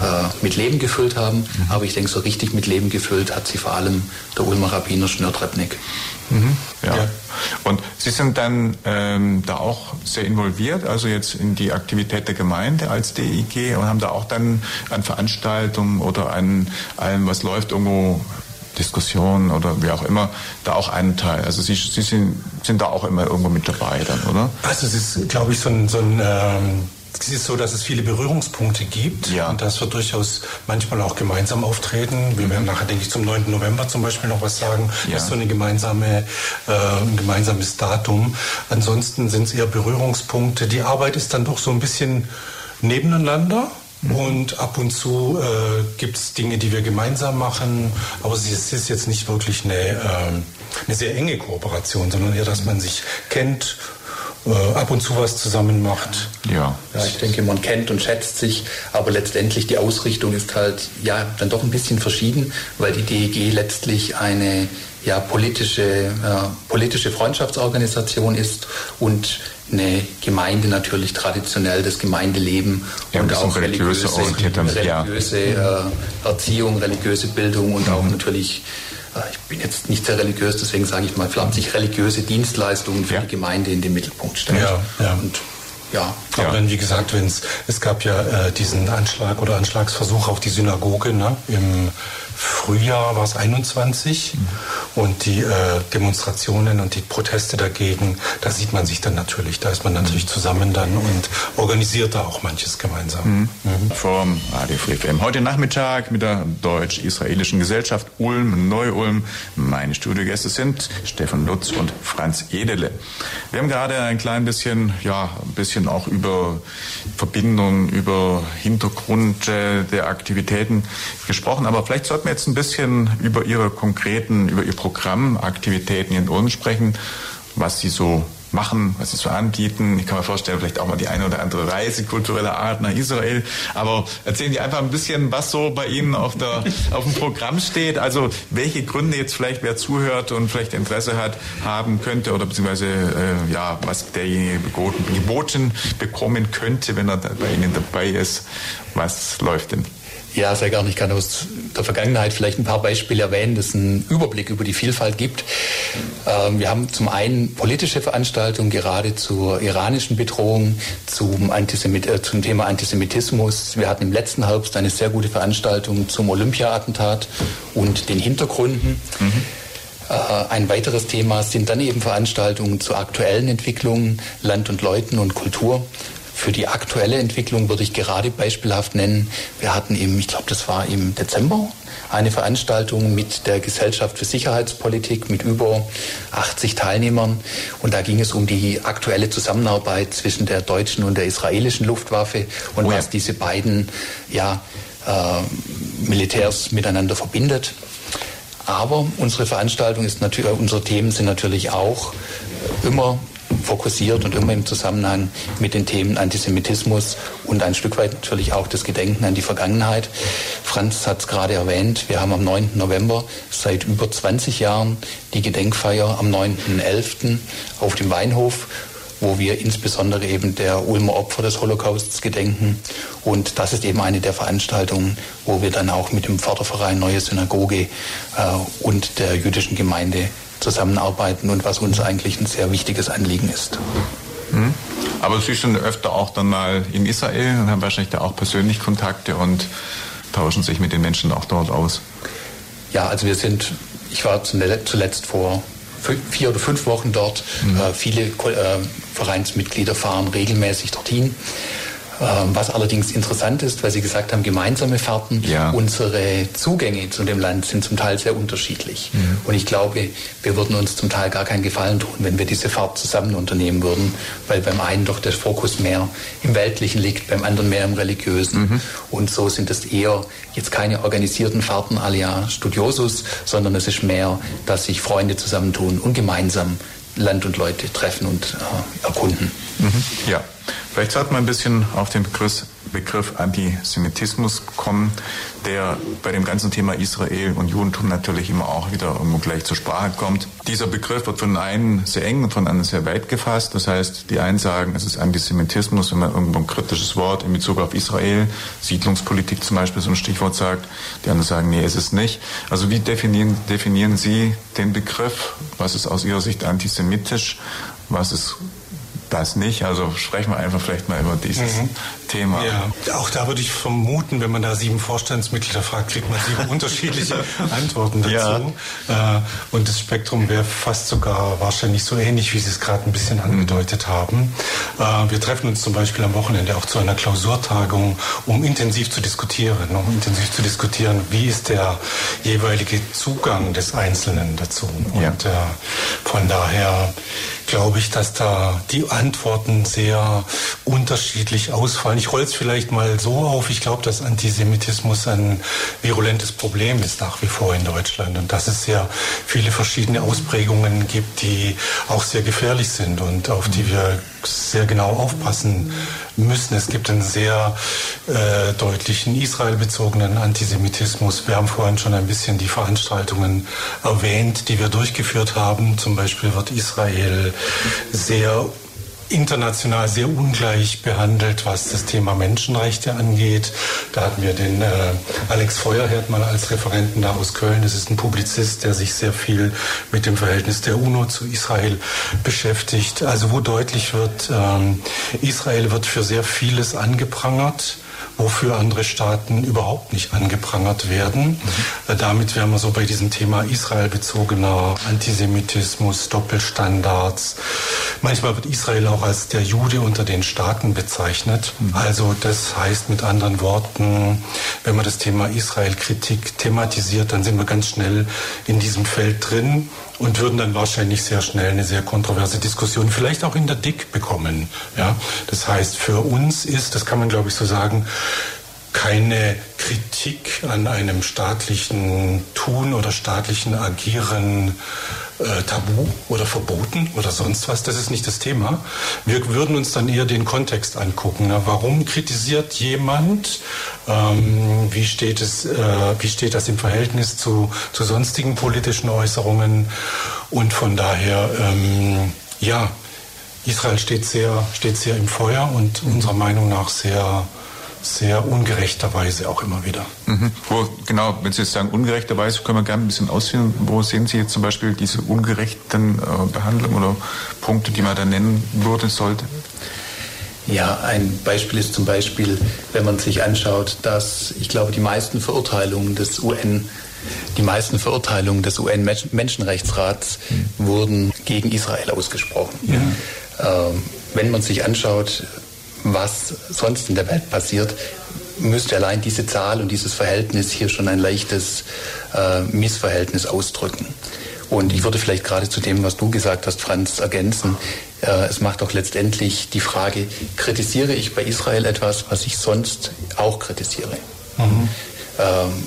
äh, mit Leben gefüllt haben. Mhm. Aber ich denke, so richtig mit Leben gefüllt hat sie vor allem der Ulmer Rabbiner Schnürtrebnik. Mhm. Ja. ja. Und Sie sind dann ähm, da auch sehr involviert, also jetzt in die Aktivität der Gemeinde als DIG und haben da auch dann an Veranstaltungen oder an allem, was läuft, irgendwo Diskussionen oder wie auch immer, da auch einen Teil. Also Sie, Sie sind, sind da auch immer irgendwo mit dabei dann, oder? Also es ist, glaube ich, so ein, so ein ähm es ist so, dass es viele Berührungspunkte gibt ja. und dass wir durchaus manchmal auch gemeinsam auftreten. Wir werden nachher, denke ich, zum 9. November zum Beispiel noch was sagen. Ja. Das ist so eine gemeinsame, äh, ein gemeinsames Datum. Ansonsten sind es eher Berührungspunkte. Die Arbeit ist dann doch so ein bisschen nebeneinander. Mhm. Und ab und zu äh, gibt es Dinge, die wir gemeinsam machen, aber es ist jetzt nicht wirklich eine, äh, eine sehr enge Kooperation, sondern eher, dass man sich kennt, ab und zu was zusammen macht. Ja. ja, ich denke, man kennt und schätzt sich, aber letztendlich die Ausrichtung ist halt ja dann doch ein bisschen verschieden, weil die DEG letztlich eine ja, politische, äh, politische Freundschaftsorganisation ist und eine Gemeinde natürlich traditionell das Gemeindeleben ja, und auch religiöse, religiöse ja. äh, Erziehung, religiöse Bildung und mhm. auch natürlich äh, ich bin jetzt nicht sehr religiös, deswegen sage ich mal, pflanzlich religiöse Dienstleistungen für ja. die Gemeinde in den Mittelpunkt stellt. Ja, ja. Und ja. Aber wenn, wie gesagt, wenn es gab ja äh, diesen Anschlag oder Anschlagsversuch auf die Synagoge ne, im Frühjahr war es 21 mhm. und die äh, Demonstrationen und die Proteste dagegen, da sieht man sich dann natürlich, da ist man natürlich mhm. zusammen dann und organisiert da auch manches gemeinsam. Mhm. Mhm. Vom Radio Free FM. Heute Nachmittag mit der deutsch-israelischen Gesellschaft Ulm, Neu-Ulm. Meine Studiogäste sind Stefan Lutz und Franz Edele. Wir haben gerade ein klein bisschen, ja, ein bisschen auch über Verbindungen, über Hintergrund äh, der Aktivitäten gesprochen, aber vielleicht sollten wir jetzt ein bisschen über Ihre konkreten, über Ihr Programm, Aktivitäten in Ulm sprechen, was Sie so machen, was sie so anbieten. Ich kann mir vorstellen, vielleicht auch mal die eine oder andere Reise kultureller Art nach Israel. Aber erzählen Sie einfach ein bisschen, was so bei Ihnen auf, der, auf dem Programm steht. Also welche Gründe jetzt vielleicht wer zuhört und vielleicht Interesse hat, haben könnte oder beziehungsweise äh, ja, was derjenige geboten, geboten bekommen könnte, wenn er bei Ihnen dabei ist. Was läuft denn? Ja, sehr gerne. Ich kann aus der Vergangenheit vielleicht ein paar Beispiele erwähnen, dass es einen Überblick über die Vielfalt gibt. Ähm, wir haben zum einen politische Veranstaltungen gerade zur iranischen Bedrohung, zum, Antisemit äh, zum Thema Antisemitismus. Wir hatten im letzten Herbst eine sehr gute Veranstaltung zum Olympia-Attentat und den Hintergründen. Mhm. Ein weiteres Thema sind dann eben Veranstaltungen zu aktuellen Entwicklungen, Land und Leuten und Kultur. Für die aktuelle Entwicklung würde ich gerade beispielhaft nennen, wir hatten im, ich glaube, das war im Dezember, eine Veranstaltung mit der Gesellschaft für Sicherheitspolitik mit über 80 Teilnehmern. Und da ging es um die aktuelle Zusammenarbeit zwischen der deutschen und der israelischen Luftwaffe und oh ja. was diese beiden ja, äh, Militärs miteinander verbindet. Aber unsere Veranstaltung ist natürlich, unsere Themen sind natürlich auch immer fokussiert und immer im Zusammenhang mit den Themen Antisemitismus und ein Stück weit natürlich auch das Gedenken an die Vergangenheit. Franz hat es gerade erwähnt, wir haben am 9. November seit über 20 Jahren die Gedenkfeier am 9.11. auf dem Weinhof wo wir insbesondere eben der Ulmer Opfer des Holocausts gedenken. Und das ist eben eine der Veranstaltungen, wo wir dann auch mit dem Förderverein Neue Synagoge äh, und der jüdischen Gemeinde zusammenarbeiten und was uns eigentlich ein sehr wichtiges Anliegen ist. Mhm. Aber Sie sind öfter auch dann mal in Israel und haben wahrscheinlich da auch persönlich Kontakte und tauschen sich mit den Menschen auch dort aus. Ja, also wir sind, ich war zuletzt vor vier oder fünf Wochen dort. Mhm. Äh, viele äh, Vereinsmitglieder fahren regelmäßig dorthin. Ähm, was allerdings interessant ist, weil Sie gesagt haben, gemeinsame Fahrten, ja. unsere Zugänge zu dem Land sind zum Teil sehr unterschiedlich. Mhm. Und ich glaube, wir würden uns zum Teil gar keinen Gefallen tun, wenn wir diese Fahrt zusammen unternehmen würden, weil beim einen doch der Fokus mehr im Weltlichen liegt, beim anderen mehr im Religiösen. Mhm. Und so sind es eher jetzt keine organisierten Fahrten alia Studiosus, sondern es ist mehr, dass sich Freunde zusammentun und gemeinsam Land und Leute treffen und äh, erkunden. Mhm. Ja. Vielleicht sollte man ein bisschen auf den Begriff, Begriff Antisemitismus kommen, der bei dem ganzen Thema Israel und Judentum natürlich immer auch wieder irgendwo gleich zur Sprache kommt. Dieser Begriff wird von einen sehr eng und von anderen sehr weit gefasst. Das heißt, die einen sagen, es ist Antisemitismus, wenn man irgendwo ein kritisches Wort in Bezug auf Israel, Siedlungspolitik zum Beispiel so ein Stichwort sagt. Die anderen sagen, nee, es ist nicht. Also wie definieren, definieren Sie den Begriff? Was ist aus Ihrer Sicht antisemitisch? Was ist das nicht. Also sprechen wir einfach vielleicht mal über dieses mhm. Thema. Ja, auch da würde ich vermuten, wenn man da sieben Vorstandsmitglieder fragt, kriegt man sieben unterschiedliche Antworten dazu. Ja. Äh, und das Spektrum wäre fast sogar wahrscheinlich so ähnlich, wie Sie es gerade ein bisschen angedeutet haben. Äh, wir treffen uns zum Beispiel am Wochenende auch zu einer Klausurtagung, um intensiv zu diskutieren, um intensiv zu diskutieren, wie ist der jeweilige Zugang des Einzelnen dazu. Und äh, von daher glaube ich, dass da die Antworten sehr unterschiedlich ausfallen. Ich rolle es vielleicht mal so auf. Ich glaube, dass Antisemitismus ein virulentes Problem ist nach wie vor in Deutschland und dass es sehr viele verschiedene Ausprägungen gibt, die auch sehr gefährlich sind und auf die wir sehr genau aufpassen müssen. Es gibt einen sehr äh, deutlichen israelbezogenen Antisemitismus. Wir haben vorhin schon ein bisschen die Veranstaltungen erwähnt, die wir durchgeführt haben. Zum Beispiel wird Israel sehr international sehr ungleich behandelt, was das Thema Menschenrechte angeht. Da hatten wir den äh, Alex Feuerherd mal als Referenten da aus Köln. Das ist ein Publizist, der sich sehr viel mit dem Verhältnis der UNO zu Israel beschäftigt. Also wo deutlich wird, ähm, Israel wird für sehr vieles angeprangert wofür andere Staaten überhaupt nicht angeprangert werden. Mhm. Damit wären wir so bei diesem Thema Israel-bezogener Antisemitismus, Doppelstandards. Manchmal wird Israel auch als der Jude unter den Staaten bezeichnet. Mhm. Also das heißt mit anderen Worten, wenn man das Thema Israel-Kritik thematisiert, dann sind wir ganz schnell in diesem Feld drin und würden dann wahrscheinlich sehr schnell eine sehr kontroverse Diskussion vielleicht auch in der Dick bekommen. Ja? Das heißt, für uns ist, das kann man glaube ich so sagen, keine Kritik an einem staatlichen Tun oder staatlichen Agieren äh, tabu oder verboten oder sonst was. Das ist nicht das Thema. Wir würden uns dann eher den Kontext angucken. Ne? Warum kritisiert jemand? Ähm, wie, steht es, äh, wie steht das im Verhältnis zu, zu sonstigen politischen Äußerungen? Und von daher, ähm, ja, Israel steht sehr, steht sehr im Feuer und unserer Meinung nach sehr sehr ungerechterweise auch immer wieder. Mhm. Wo, genau, wenn Sie jetzt sagen ungerechterweise, können wir gerne ein bisschen ausführen. Wo sehen Sie jetzt zum Beispiel diese ungerechten äh, Behandlungen oder Punkte, die man da nennen würde, sollte? Ja, ein Beispiel ist zum Beispiel, wenn man sich anschaut, dass ich glaube, die meisten Verurteilungen des UN die meisten Verurteilungen des UN-Menschenrechtsrats mhm. wurden gegen Israel ausgesprochen. Ja. Ähm, wenn man sich anschaut, was sonst in der Welt passiert, müsste allein diese Zahl und dieses Verhältnis hier schon ein leichtes äh, Missverhältnis ausdrücken. Und ich würde vielleicht gerade zu dem, was du gesagt hast, Franz, ergänzen. Äh, es macht doch letztendlich die Frage, kritisiere ich bei Israel etwas, was ich sonst auch kritisiere? Mhm. Ähm,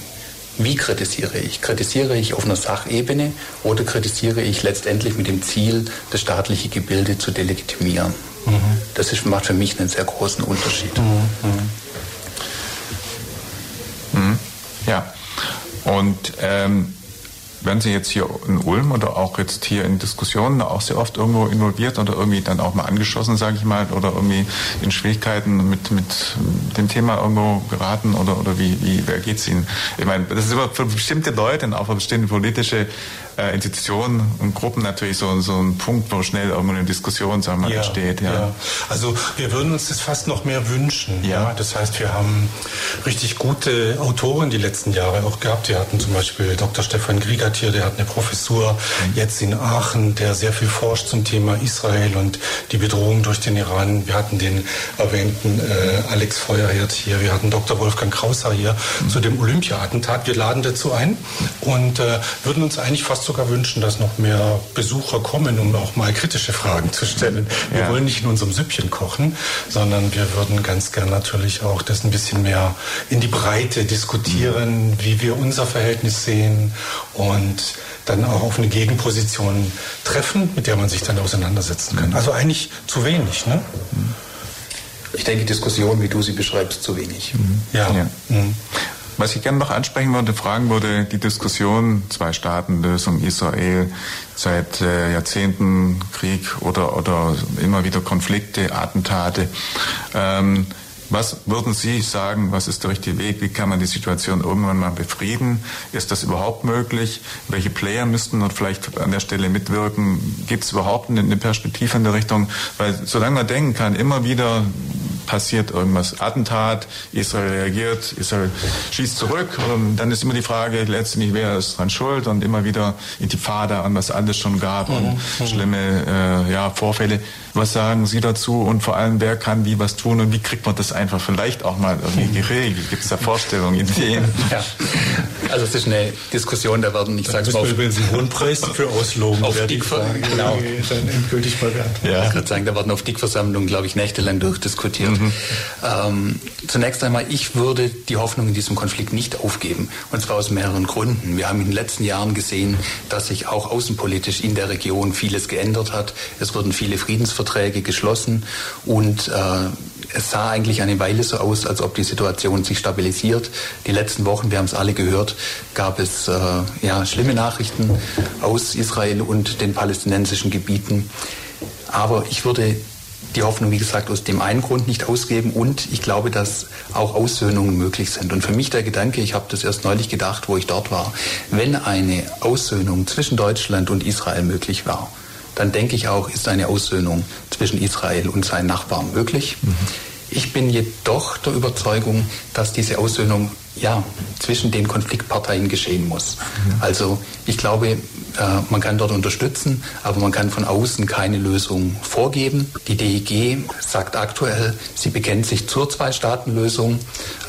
wie kritisiere ich? Kritisiere ich auf einer Sachebene oder kritisiere ich letztendlich mit dem Ziel, das staatliche Gebilde zu delegitimieren? Mhm. Das ist, macht für mich einen sehr großen Unterschied. Mhm. Mhm. Ja. Und ähm, werden Sie jetzt hier in Ulm oder auch jetzt hier in Diskussionen auch sehr oft irgendwo involviert oder irgendwie dann auch mal angeschossen, sage ich mal, oder irgendwie in Schwierigkeiten mit, mit dem Thema irgendwo geraten oder, oder wie, wie wer geht's Ihnen? Ich meine, das ist immer für bestimmte Leute und auch für bestimmte politische äh, Institutionen und Gruppen natürlich so, so ein Punkt, wo schnell irgendwo eine Diskussion sagen wir, ja, entsteht. Ja. ja. Also wir würden uns das fast noch mehr wünschen. Ja. ja. Das heißt, wir haben richtig gute Autoren die letzten Jahre auch gehabt. Wir hatten zum Beispiel Dr. Stefan Griegatier, der hat eine Professur mhm. jetzt in Aachen, der sehr viel forscht zum Thema Israel und die Bedrohung durch den Iran. Wir hatten den erwähnten äh, Alex Feuerherd hier, wir hatten Dr. Wolfgang Krauser hier mhm. zu dem Olympia-Attentat. Wir laden dazu ein und äh, würden uns eigentlich fast sogar wünschen, dass noch mehr Besucher kommen, um auch mal kritische Fragen zu stellen. Wir ja. wollen nicht in unserem Süppchen kochen, sondern wir würden ganz gern natürlich auch das ein bisschen mehr in die Breite diskutieren, mhm. wie wir unser Verhältnis sehen und dann auch auf eine Gegenposition treffen, mit der man sich dann auseinandersetzen kann. Also eigentlich zu wenig, ne? Ich denke, Diskussion, wie du sie beschreibst, zu wenig. Mhm. Ja. ja. Mhm. Was ich gerne noch ansprechen würde, fragen würde, die Diskussion Zwei-Staaten-Lösung Israel seit äh, Jahrzehnten Krieg oder, oder immer wieder Konflikte, Attentate. Ähm, was würden Sie sagen, was ist der richtige Weg? Wie kann man die Situation irgendwann mal befrieden? Ist das überhaupt möglich? Welche Player müssten dort vielleicht an der Stelle mitwirken? Gibt es überhaupt eine Perspektive in der Richtung? Weil solange man denken kann, immer wieder passiert irgendwas, Attentat, Israel reagiert, Israel schießt zurück und dann ist immer die Frage letztendlich, wer ist dran schuld und immer wieder Intifada an was alles schon gab und mhm. mhm. schlimme äh, ja, Vorfälle. Was sagen Sie dazu und vor allem, wer kann wie was tun und wie kriegt man das einfach vielleicht auch mal irgendwie geregelt? Gibt es da Vorstellungen, Ideen? Ja. Also es ist eine Diskussion, da werden, ich sage es mal, auf, übrigens einen hohen Preis für ausloben, auf die Frage genau. dann endgültig mal werden. Ja. Ich würde sagen, da werden auf Dickversammlungen, glaube ich, nächtelang durchdiskutiert. Mhm. Ähm, zunächst einmal, ich würde die Hoffnung in diesem Konflikt nicht aufgeben. Und zwar aus mehreren Gründen. Wir haben in den letzten Jahren gesehen, dass sich auch außenpolitisch in der Region vieles geändert hat. Es wurden viele Friedensverträge geschlossen und äh, es sah eigentlich eine Weile so aus, als ob die Situation sich stabilisiert. Die letzten Wochen, wir haben es alle gehört, gab es äh, ja, schlimme Nachrichten aus Israel und den palästinensischen Gebieten. Aber ich würde die Hoffnung, wie gesagt, aus dem einen Grund nicht ausgeben und ich glaube, dass auch Aussöhnungen möglich sind. Und für mich der Gedanke, ich habe das erst neulich gedacht, wo ich dort war, wenn eine Aussöhnung zwischen Deutschland und Israel möglich war, dann denke ich auch, ist eine Aussöhnung zwischen Israel und seinen Nachbarn möglich. Mhm. Ich bin jedoch der Überzeugung, dass diese Aussöhnung ja, zwischen den Konfliktparteien geschehen muss. Mhm. Also ich glaube, äh, man kann dort unterstützen, aber man kann von außen keine Lösung vorgeben. Die DEG sagt aktuell, sie bekennt sich zur Zwei-Staaten-Lösung.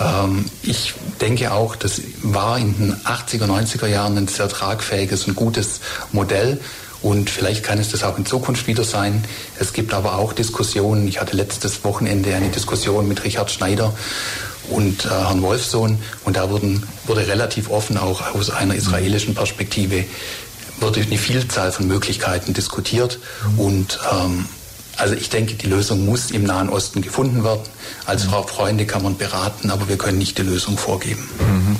Ähm, ich denke auch, das war in den 80er, 90er Jahren ein sehr tragfähiges und gutes Modell. Und vielleicht kann es das auch in Zukunft wieder sein. Es gibt aber auch Diskussionen. Ich hatte letztes Wochenende eine Diskussion mit Richard Schneider und äh, Herrn Wolfsohn. Und da wurden, wurde relativ offen auch aus einer israelischen Perspektive wurde eine Vielzahl von Möglichkeiten diskutiert. Und ähm, also ich denke, die Lösung muss im Nahen Osten gefunden werden. Als Frau Freunde kann man beraten, aber wir können nicht die Lösung vorgeben. Mhm.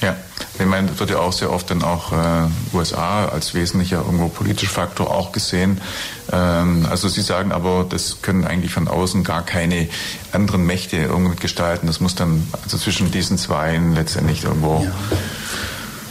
Ja. Ich meine, das wird ja auch sehr oft dann auch äh, USA als wesentlicher irgendwo politischer Faktor auch gesehen. Ähm, also Sie sagen aber, das können eigentlich von außen gar keine anderen Mächte irgendwie gestalten. Das muss dann also zwischen diesen Zweien letztendlich irgendwo. Ja.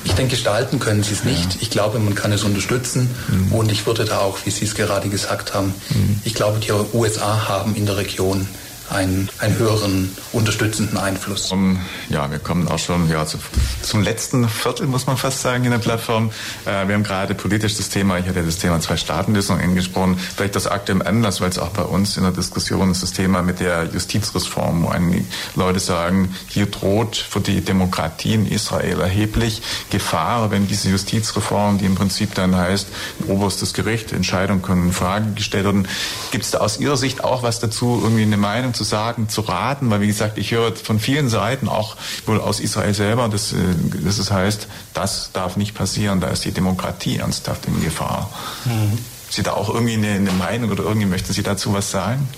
Ich denke, gestalten können sie es nicht. Ja. Ich glaube, man kann es unterstützen. Mhm. Und ich würde da auch, wie Sie es gerade gesagt haben, mhm. ich glaube, die USA haben in der Region einen, einen höheren unterstützenden Einfluss. Um, ja, wir kommen auch schon ja, zu, zum letzten Viertel, muss man fast sagen, in der Plattform. Äh, wir haben gerade politisch das Thema, ich hatte das Thema Zwei-Staaten-Lösung angesprochen, vielleicht das aktuelle Anlass, weil es auch bei uns in der Diskussion ist, das Thema mit der Justizreform, wo einige Leute sagen, hier droht für die Demokratie in Israel erheblich Gefahr, wenn diese Justizreform, die im Prinzip dann heißt, oberstes Gericht, Entscheidungen können in Frage gestellt werden. Gibt es da aus Ihrer Sicht auch was dazu, irgendwie eine Meinung zu sagen, zu raten? Weil, wie gesagt, ich höre von vielen Seiten, auch wohl aus Israel selber, dass, äh, dass es heißt, das darf nicht passieren, da ist die Demokratie ernsthaft in Gefahr. Mhm. Sie da auch irgendwie eine, eine Meinung oder irgendwie möchten Sie dazu was sagen?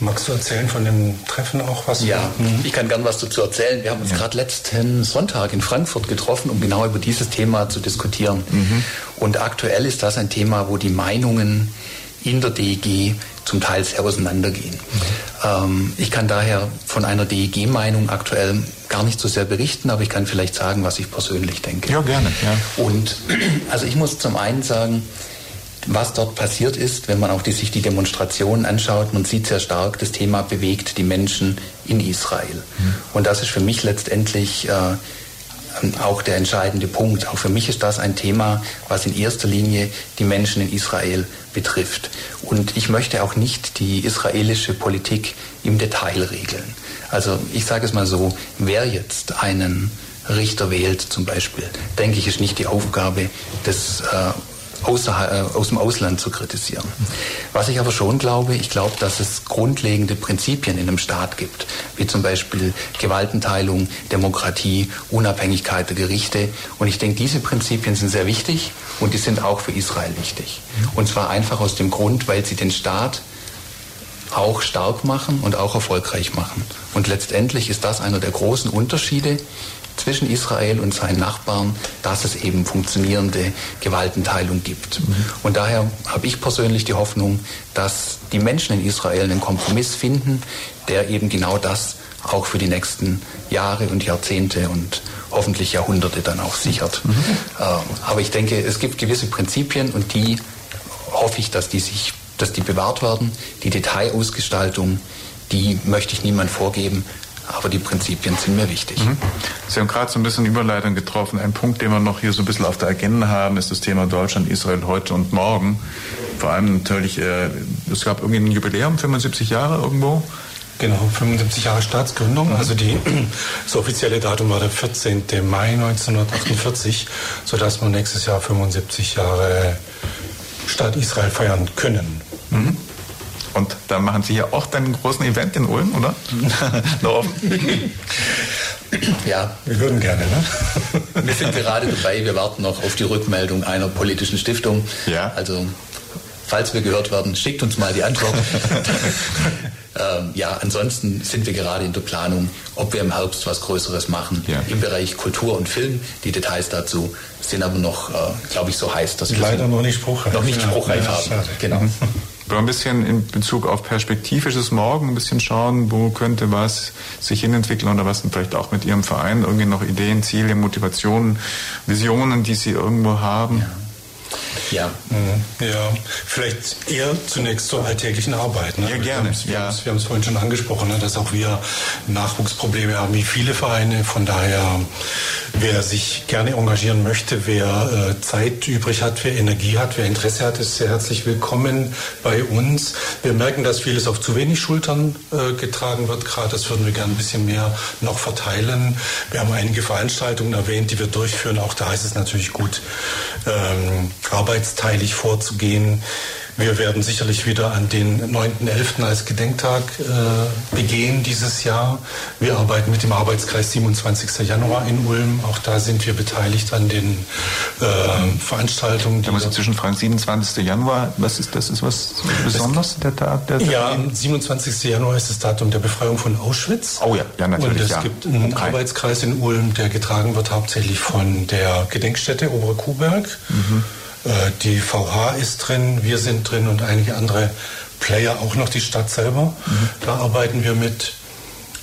Magst du erzählen von dem Treffen auch was? Ja, mhm. ich kann gern was dazu erzählen. Wir haben uns ja. gerade letzten Sonntag in Frankfurt getroffen, um genau über dieses Thema zu diskutieren. Mhm. Und aktuell ist das ein Thema, wo die Meinungen in der DEG zum Teil sehr auseinandergehen. Mhm. Ich kann daher von einer DEG-Meinung aktuell gar nicht so sehr berichten, aber ich kann vielleicht sagen, was ich persönlich denke. Ja, gerne. Ja. Und also ich muss zum einen sagen, was dort passiert ist, wenn man auch die, sich die Demonstrationen anschaut, man sieht sehr stark, das Thema bewegt die Menschen in Israel. Mhm. Und das ist für mich letztendlich äh, auch der entscheidende Punkt. Auch für mich ist das ein Thema, was in erster Linie die Menschen in Israel betrifft. Und ich möchte auch nicht die israelische Politik im Detail regeln. Also ich sage es mal so, wer jetzt einen Richter wählt zum Beispiel, denke ich, ist nicht die Aufgabe des äh, außer, äh, aus dem Ausland zu kritisieren. Was ich aber schon glaube, ich glaube, dass es grundlegende Prinzipien in einem Staat gibt, wie zum Beispiel Gewaltenteilung, Demokratie, Unabhängigkeit der Gerichte. Und ich denke, diese Prinzipien sind sehr wichtig und die sind auch für Israel wichtig. Und zwar einfach aus dem Grund, weil sie den Staat auch stark machen und auch erfolgreich machen. Und letztendlich ist das einer der großen Unterschiede zwischen Israel und seinen Nachbarn, dass es eben funktionierende Gewaltenteilung gibt. Mhm. Und daher habe ich persönlich die Hoffnung, dass die Menschen in Israel einen Kompromiss finden, der eben genau das auch für die nächsten Jahre und Jahrzehnte und hoffentlich Jahrhunderte dann auch sichert. Mhm. Ähm, aber ich denke, es gibt gewisse Prinzipien und die hoffe ich, dass die sich, dass die bewahrt werden. Die Detailausgestaltung, die möchte ich niemand vorgeben, aber die Prinzipien sind mir wichtig. Mhm. Sie haben gerade so ein bisschen Überleitung getroffen. Ein Punkt, den wir noch hier so ein bisschen auf der Agenda haben, ist das Thema Deutschland, Israel heute und morgen. Vor allem natürlich, äh, es gab irgendwie ein Jubiläum, 75 Jahre irgendwo. Genau, 75 Jahre Staatsgründung. Mhm. Also die, das offizielle Datum war der 14. Mai 1948, sodass wir nächstes Jahr 75 Jahre Staat Israel feiern können. Mhm. Und da machen Sie ja auch dann einen großen Event in Ulm, oder? ja. Wir würden gerne, ne? Wir sind gerade dabei, wir warten noch auf die Rückmeldung einer politischen Stiftung. Ja. Also, falls wir gehört werden, schickt uns mal die Antwort. ähm, ja, ansonsten sind wir gerade in der Planung, ob wir im Herbst was Größeres machen ja. im Bereich Kultur und Film. Die Details dazu sind aber noch, äh, glaube ich, so heiß, dass wir leider noch nicht spruchreif, noch nicht spruchreif ja, haben. Schade. Genau. Wir ein bisschen in Bezug auf perspektivisches Morgen ein bisschen schauen, wo könnte was sich hinentwickeln oder was vielleicht auch mit Ihrem Verein irgendwie noch Ideen, Ziele, Motivationen, Visionen, die Sie irgendwo haben. Ja. Ja. Mhm. Ja, vielleicht eher zunächst zur alltäglichen Arbeit. Ne? Ja, gerne. Wir haben es vorhin schon angesprochen, ne, dass auch wir Nachwuchsprobleme haben, wie viele Vereine. Von daher, wer sich gerne engagieren möchte, wer äh, Zeit übrig hat, wer Energie hat, wer Interesse hat, ist sehr herzlich willkommen bei uns. Wir merken, dass vieles auf zu wenig Schultern äh, getragen wird. Gerade das würden wir gerne ein bisschen mehr noch verteilen. Wir haben einige Veranstaltungen erwähnt, die wir durchführen. Auch da ist es natürlich gut, ähm, arbeitsteilig vorzugehen. Wir werden sicherlich wieder an den 9.11. als Gedenktag äh, begehen dieses Jahr. Wir arbeiten mit dem Arbeitskreis 27. Januar in Ulm. Auch da sind wir beteiligt an den äh, Veranstaltungen. Da muss ich zwischenfragen, 27. Januar, was ist das? Ist was besonders, der Tag? Der ja, 27. Januar ist das Datum der Befreiung von Auschwitz. Oh ja, ja natürlich. Und es ja. gibt einen okay. Arbeitskreis in Ulm, der getragen wird hauptsächlich von der Gedenkstätte Obere Kuhberg. Mhm die VH ist drin, wir sind drin und einige andere Player, auch noch die Stadt selber. Mhm. Da arbeiten wir mit.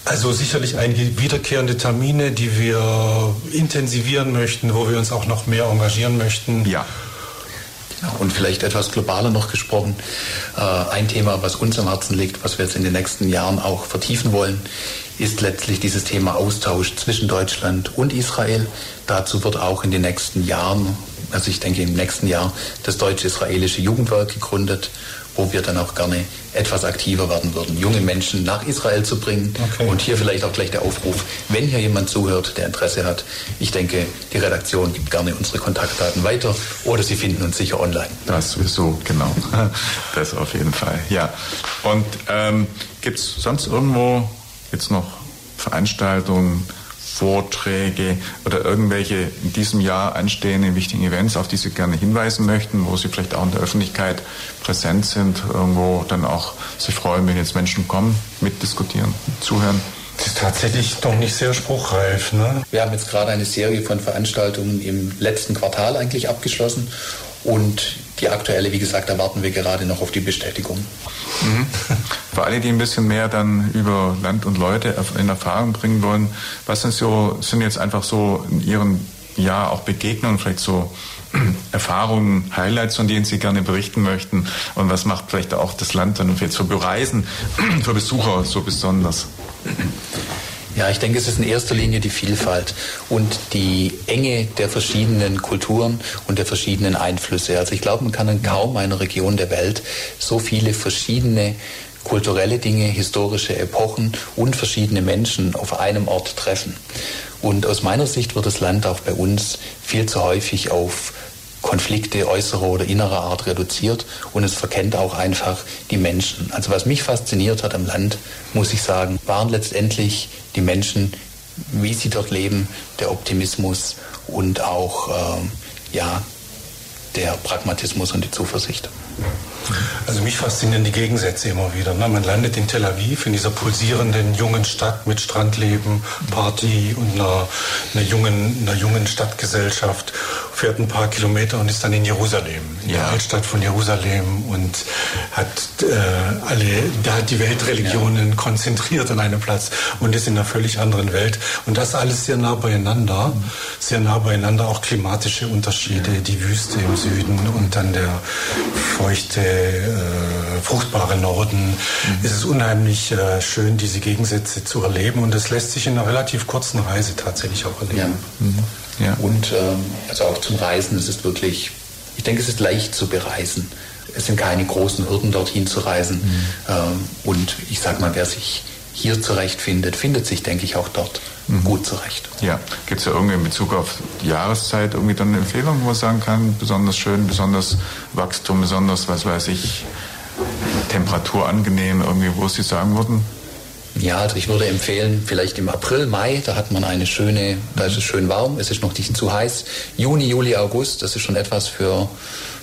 Also sicherlich einige wiederkehrende Termine, die wir intensivieren möchten, wo wir uns auch noch mehr engagieren möchten. Ja. Und vielleicht etwas globaler noch gesprochen, äh, ein Thema, was uns am Herzen liegt, was wir jetzt in den nächsten Jahren auch vertiefen wollen, ist letztlich dieses Thema Austausch zwischen Deutschland und Israel. Dazu wird auch in den nächsten Jahren also ich denke im nächsten Jahr, das deutsch-israelische Jugendwerk gegründet, wo wir dann auch gerne etwas aktiver werden würden, junge Menschen nach Israel zu bringen. Okay. Und hier vielleicht auch gleich der Aufruf, wenn hier jemand zuhört, der Interesse hat. Ich denke, die Redaktion gibt gerne unsere Kontaktdaten weiter oder Sie finden uns sicher online. Das sowieso, genau. Das auf jeden Fall, ja. Und ähm, gibt es sonst irgendwo jetzt noch Veranstaltungen, Vorträge oder irgendwelche in diesem Jahr anstehenden wichtigen Events, auf die Sie gerne hinweisen möchten, wo Sie vielleicht auch in der Öffentlichkeit präsent sind, irgendwo dann auch sich freuen, wenn jetzt Menschen kommen, mitdiskutieren, zuhören? Das ist tatsächlich noch nicht sehr spruchreif. Ne? Wir haben jetzt gerade eine Serie von Veranstaltungen im letzten Quartal eigentlich abgeschlossen Und die aktuelle, wie gesagt, da warten wir gerade noch auf die Bestätigung. Mhm. Für alle, die ein bisschen mehr dann über Land und Leute in Erfahrung bringen wollen, was sind so, sind jetzt einfach so in Ihren Jahr auch Begegnungen, vielleicht so Erfahrungen, Highlights, von denen Sie gerne berichten möchten? Und was macht vielleicht auch das Land dann jetzt für Bereisen, für Besucher so besonders? Ja, ich denke, es ist in erster Linie die Vielfalt und die Enge der verschiedenen Kulturen und der verschiedenen Einflüsse. Also ich glaube, man kann in kaum einer Region der Welt so viele verschiedene kulturelle Dinge, historische Epochen und verschiedene Menschen auf einem Ort treffen. Und aus meiner Sicht wird das Land auch bei uns viel zu häufig auf Konflikte äußerer oder innerer Art reduziert und es verkennt auch einfach die Menschen. Also was mich fasziniert hat am Land, muss ich sagen, waren letztendlich die Menschen, wie sie dort leben, der Optimismus und auch äh, ja, der Pragmatismus und die Zuversicht. Also mich faszinieren die Gegensätze immer wieder. Ne? Man landet in Tel Aviv, in dieser pulsierenden jungen Stadt mit Strandleben, Party und einer, einer, jungen, einer jungen Stadtgesellschaft, fährt ein paar Kilometer und ist dann in Jerusalem, in ja. der Altstadt von Jerusalem und hat äh, alle, da hat die Weltreligionen ja. konzentriert an einem Platz und ist in einer völlig anderen Welt. Und das alles sehr nah beieinander, mhm. sehr nah beieinander, auch klimatische Unterschiede, ja. die Wüste im Süden und dann der feuchte äh, fruchtbare Norden. Mhm. Es ist unheimlich äh, schön, diese Gegensätze zu erleben und es lässt sich in einer relativ kurzen Reise tatsächlich auch erleben. Ja. Mhm. Ja. Und ähm, also auch zum Reisen, es ist wirklich, ich denke, es ist leicht zu bereisen. Es sind keine großen Hürden, dorthin zu reisen. Mhm. Ähm, und ich sage mal, wer sich hier zurechtfindet, findet sich, denke ich, auch dort mhm. gut zurecht. Ja, gibt es ja irgendwie in Bezug auf die Jahreszeit irgendwie dann eine Empfehlung, wo man sagen kann, besonders schön, besonders Wachstum, besonders, was weiß ich, Temperatur angenehm, irgendwie, wo Sie sagen würden? Ja, also ich würde empfehlen, vielleicht im April, Mai, da hat man eine schöne, da ist es schön warm, es ist noch nicht zu heiß. Juni, Juli, August, das ist schon etwas für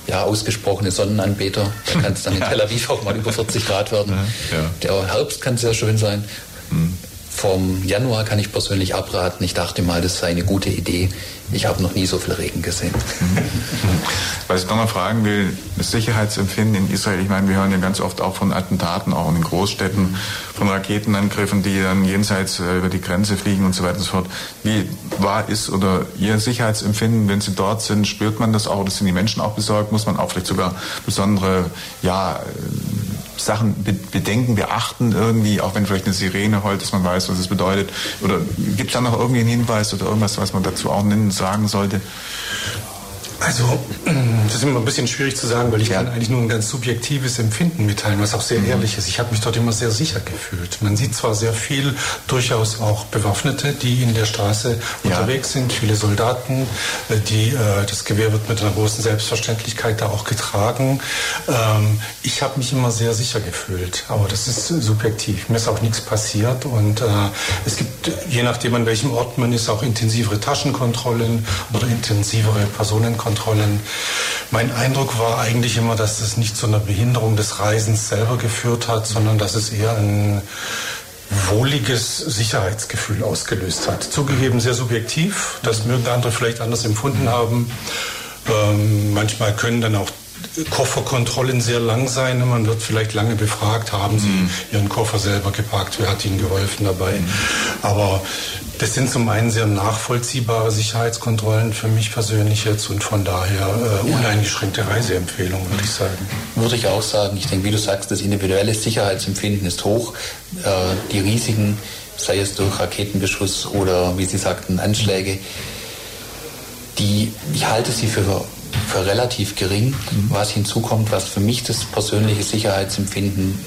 ja, ausgesprochene Sonnenanbeter. Da kann es dann in Tel Aviv auch mal über 40 Grad werden. Ja. Der Herbst kann sehr schön sein. Mhm. Vom Januar kann ich persönlich abraten. Ich dachte mal, das sei eine gute Idee. Ich habe noch nie so viel Regen gesehen. Was ich noch mal fragen will, das Sicherheitsempfinden in Israel. Ich meine, wir hören ja ganz oft auch von Attentaten, auch in den Großstädten, von Raketenangriffen, die dann jenseits äh, über die Grenze fliegen und so weiter und so fort. Wie war ist oder Ihr Sicherheitsempfinden, wenn Sie dort sind? Spürt man das auch? Das sind die Menschen auch besorgt? Muss man auch vielleicht sogar besondere, ja, Sachen bedenken, beachten irgendwie, auch wenn vielleicht eine Sirene heult, dass man weiß, was es bedeutet? Oder gibt es da noch irgendwie einen Hinweis oder irgendwas, was man dazu auch nennen, sagen sollte? Also, das ist immer ein bisschen schwierig zu sagen, weil ich ja. kann eigentlich nur ein ganz subjektives Empfinden mitteilen, was auch sehr mhm. ehrlich ist. Ich habe mich dort immer sehr sicher gefühlt. Man sieht zwar sehr viel, durchaus auch Bewaffnete, die in der Straße ja. unterwegs sind, viele Soldaten, äh, die, äh, das Gewehr wird mit einer großen Selbstverständlichkeit da auch getragen. Ähm, ich habe mich immer sehr sicher gefühlt, aber das ist subjektiv. Mir ist auch nichts passiert und äh, es gibt, je nachdem an welchem Ort man ist, auch intensivere Taschenkontrollen oder intensivere Personenkontrollen. Kontrollen. Mein Eindruck war eigentlich immer, dass es nicht zu einer Behinderung des Reisens selber geführt hat, sondern dass es eher ein wohliges Sicherheitsgefühl ausgelöst hat. Zugegeben sehr subjektiv, das mögen andere vielleicht anders empfunden haben. Ähm, manchmal können dann auch Kofferkontrollen sehr lang sein. Man wird vielleicht lange befragt, haben Sie mhm. Ihren Koffer selber geparkt, wer hat Ihnen geholfen dabei. Mhm. Aber das sind zum einen sehr nachvollziehbare Sicherheitskontrollen für mich persönlich jetzt und von daher äh, uneingeschränkte Reiseempfehlung, würde ich sagen. Würde ich auch sagen. Ich denke, wie du sagst, das individuelle Sicherheitsempfinden ist hoch. Äh, die Risiken, sei es durch Raketenbeschuss oder, wie Sie sagten, Anschläge, die, ich halte sie für für relativ gering. Mhm. Was hinzukommt, was für mich das persönliche Sicherheitsempfinden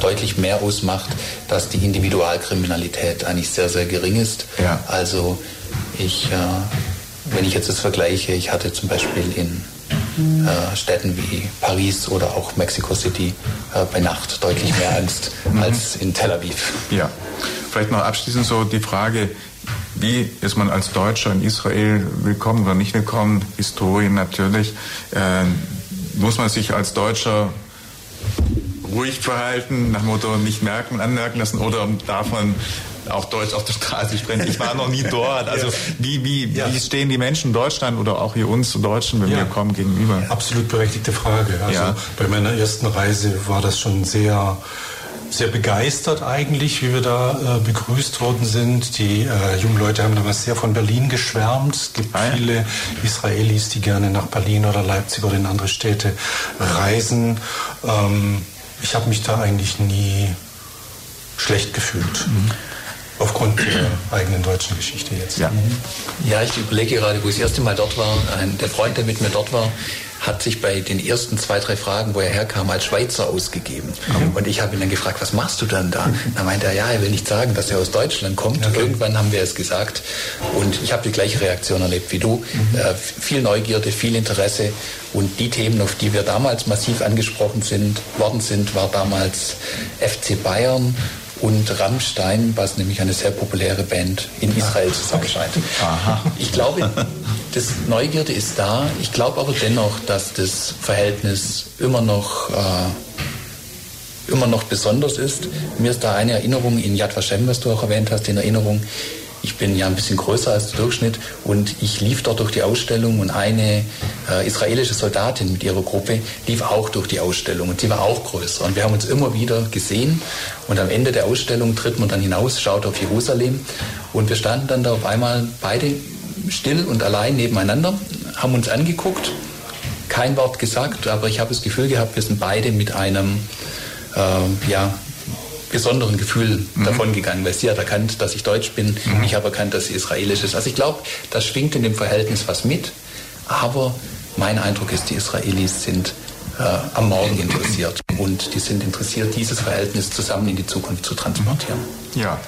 deutlich mehr ausmacht, dass die Individualkriminalität eigentlich sehr, sehr gering ist. Ja. Also ich, äh, wenn ich jetzt das vergleiche, ich hatte zum Beispiel in äh, Städten wie Paris oder auch Mexico City äh, bei Nacht deutlich mehr Angst mhm. als in Tel Aviv. Ja, vielleicht noch abschließend so die Frage, wie ist man als Deutscher in Israel willkommen oder nicht willkommen? Historien natürlich. Äh, muss man sich als Deutscher ruhig verhalten, nach Motto nicht merken, anmerken lassen oder darf man auch Deutsch auf der Straße sprechen. Ich war noch nie dort. Also wie, wie, ja. wie stehen die Menschen in Deutschland oder auch hier uns Deutschen, wenn ja. wir kommen, gegenüber? Absolut berechtigte Frage. Also bei meiner ersten Reise war das schon sehr sehr begeistert eigentlich, wie wir da äh, begrüßt worden sind. Die äh, jungen Leute haben damals sehr von Berlin geschwärmt. Es gibt ah, ja. viele Israelis, die gerne nach Berlin oder Leipzig oder in andere Städte reisen. Ähm, ich habe mich da eigentlich nie schlecht gefühlt. Mhm. Aufgrund der eigenen deutschen Geschichte jetzt. Ja. ja, ich überlege gerade, wo ich das erste Mal dort war. Ein, der Freund, der mit mir dort war, hat sich bei den ersten zwei, drei Fragen, wo er herkam, als Schweizer ausgegeben. Mhm. Und ich habe ihn dann gefragt, was machst du dann da? Mhm. Da meinte er, ja, er will nicht sagen, dass er aus Deutschland kommt. Okay. Irgendwann haben wir es gesagt. Und ich habe die gleiche Reaktion erlebt wie du. Mhm. Äh, viel Neugierde, viel Interesse. Und die Themen, auf die wir damals massiv angesprochen sind, worden sind, war damals FC Bayern und Rammstein, was nämlich eine sehr populäre Band in Israel zu sein scheint. Ich glaube, das Neugierde ist da. Ich glaube aber dennoch, dass das Verhältnis immer noch äh, immer noch besonders ist. Mir ist da eine Erinnerung in Yad Vashem, was du auch erwähnt hast, in Erinnerung. Ich bin ja ein bisschen größer als der Durchschnitt und ich lief dort durch die Ausstellung und eine äh, israelische Soldatin mit ihrer Gruppe lief auch durch die Ausstellung und sie war auch größer. Und wir haben uns immer wieder gesehen und am Ende der Ausstellung tritt man dann hinaus, schaut auf Jerusalem und wir standen dann da auf einmal beide still und allein nebeneinander, haben uns angeguckt, kein Wort gesagt, aber ich habe das Gefühl gehabt, wir sind beide mit einem äh, ja, besonderen Gefühl mhm. davongegangen, weil sie hat erkannt, dass ich Deutsch bin, mhm. ich habe erkannt, dass sie israelisch ist. Also ich glaube, das schwingt in dem Verhältnis was mit, aber mein Eindruck ist, die Israelis sind äh, am Morgen interessiert und die sind interessiert, dieses Verhältnis zusammen in die Zukunft zu transportieren. Ja,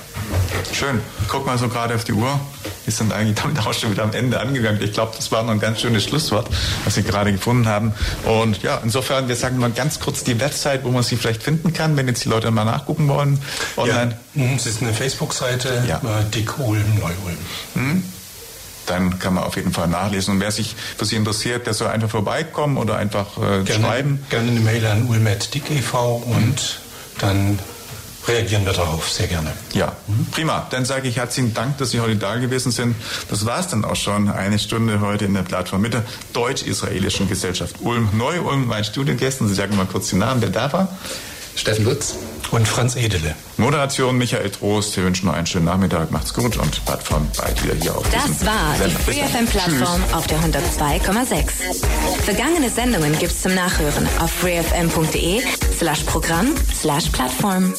schön. Guck mal so gerade auf die Uhr. Wir sind eigentlich damit auch schon wieder am Ende angegangen. Ich glaube, das war noch ein ganz schönes Schlusswort, was wir gerade gefunden haben. Und ja, insofern, wir sagen mal ganz kurz die Website, wo man sie vielleicht finden kann, wenn jetzt die Leute mal nachgucken wollen. Online. Ja, mhm, es ist eine Facebook-Seite, ja. Äh, Dick Ulm, Neu-Ulm. Mhm dann kann man auf jeden Fall nachlesen. Und wer sich für Sie interessiert, der soll einfach vorbeikommen oder einfach äh, gerne, schreiben. Gerne eine Mail an ulmet.dick.ev und mhm. dann reagieren wir darauf sehr gerne. Ja, mhm. prima. Dann sage ich herzlichen Dank, dass Sie heute da gewesen sind. Das war es dann auch schon. Eine Stunde heute in der Plattform mit der Deutsch-Israelischen Gesellschaft Ulm. Neu-Ulm, mein Studiengästen. Sie sagen mal kurz den Namen, wer da war. Steffen Lutz. Und Franz Edele. Moderation Michael Trost. Wir wünschen noch einen schönen Nachmittag. Macht's gut und Plattform bald wieder hier auf Das war Sender. die FreeFM-Plattform auf der 102,6. Vergangene Sendungen gibt's zum Nachhören auf freefm.de slash Programm slash Plattform.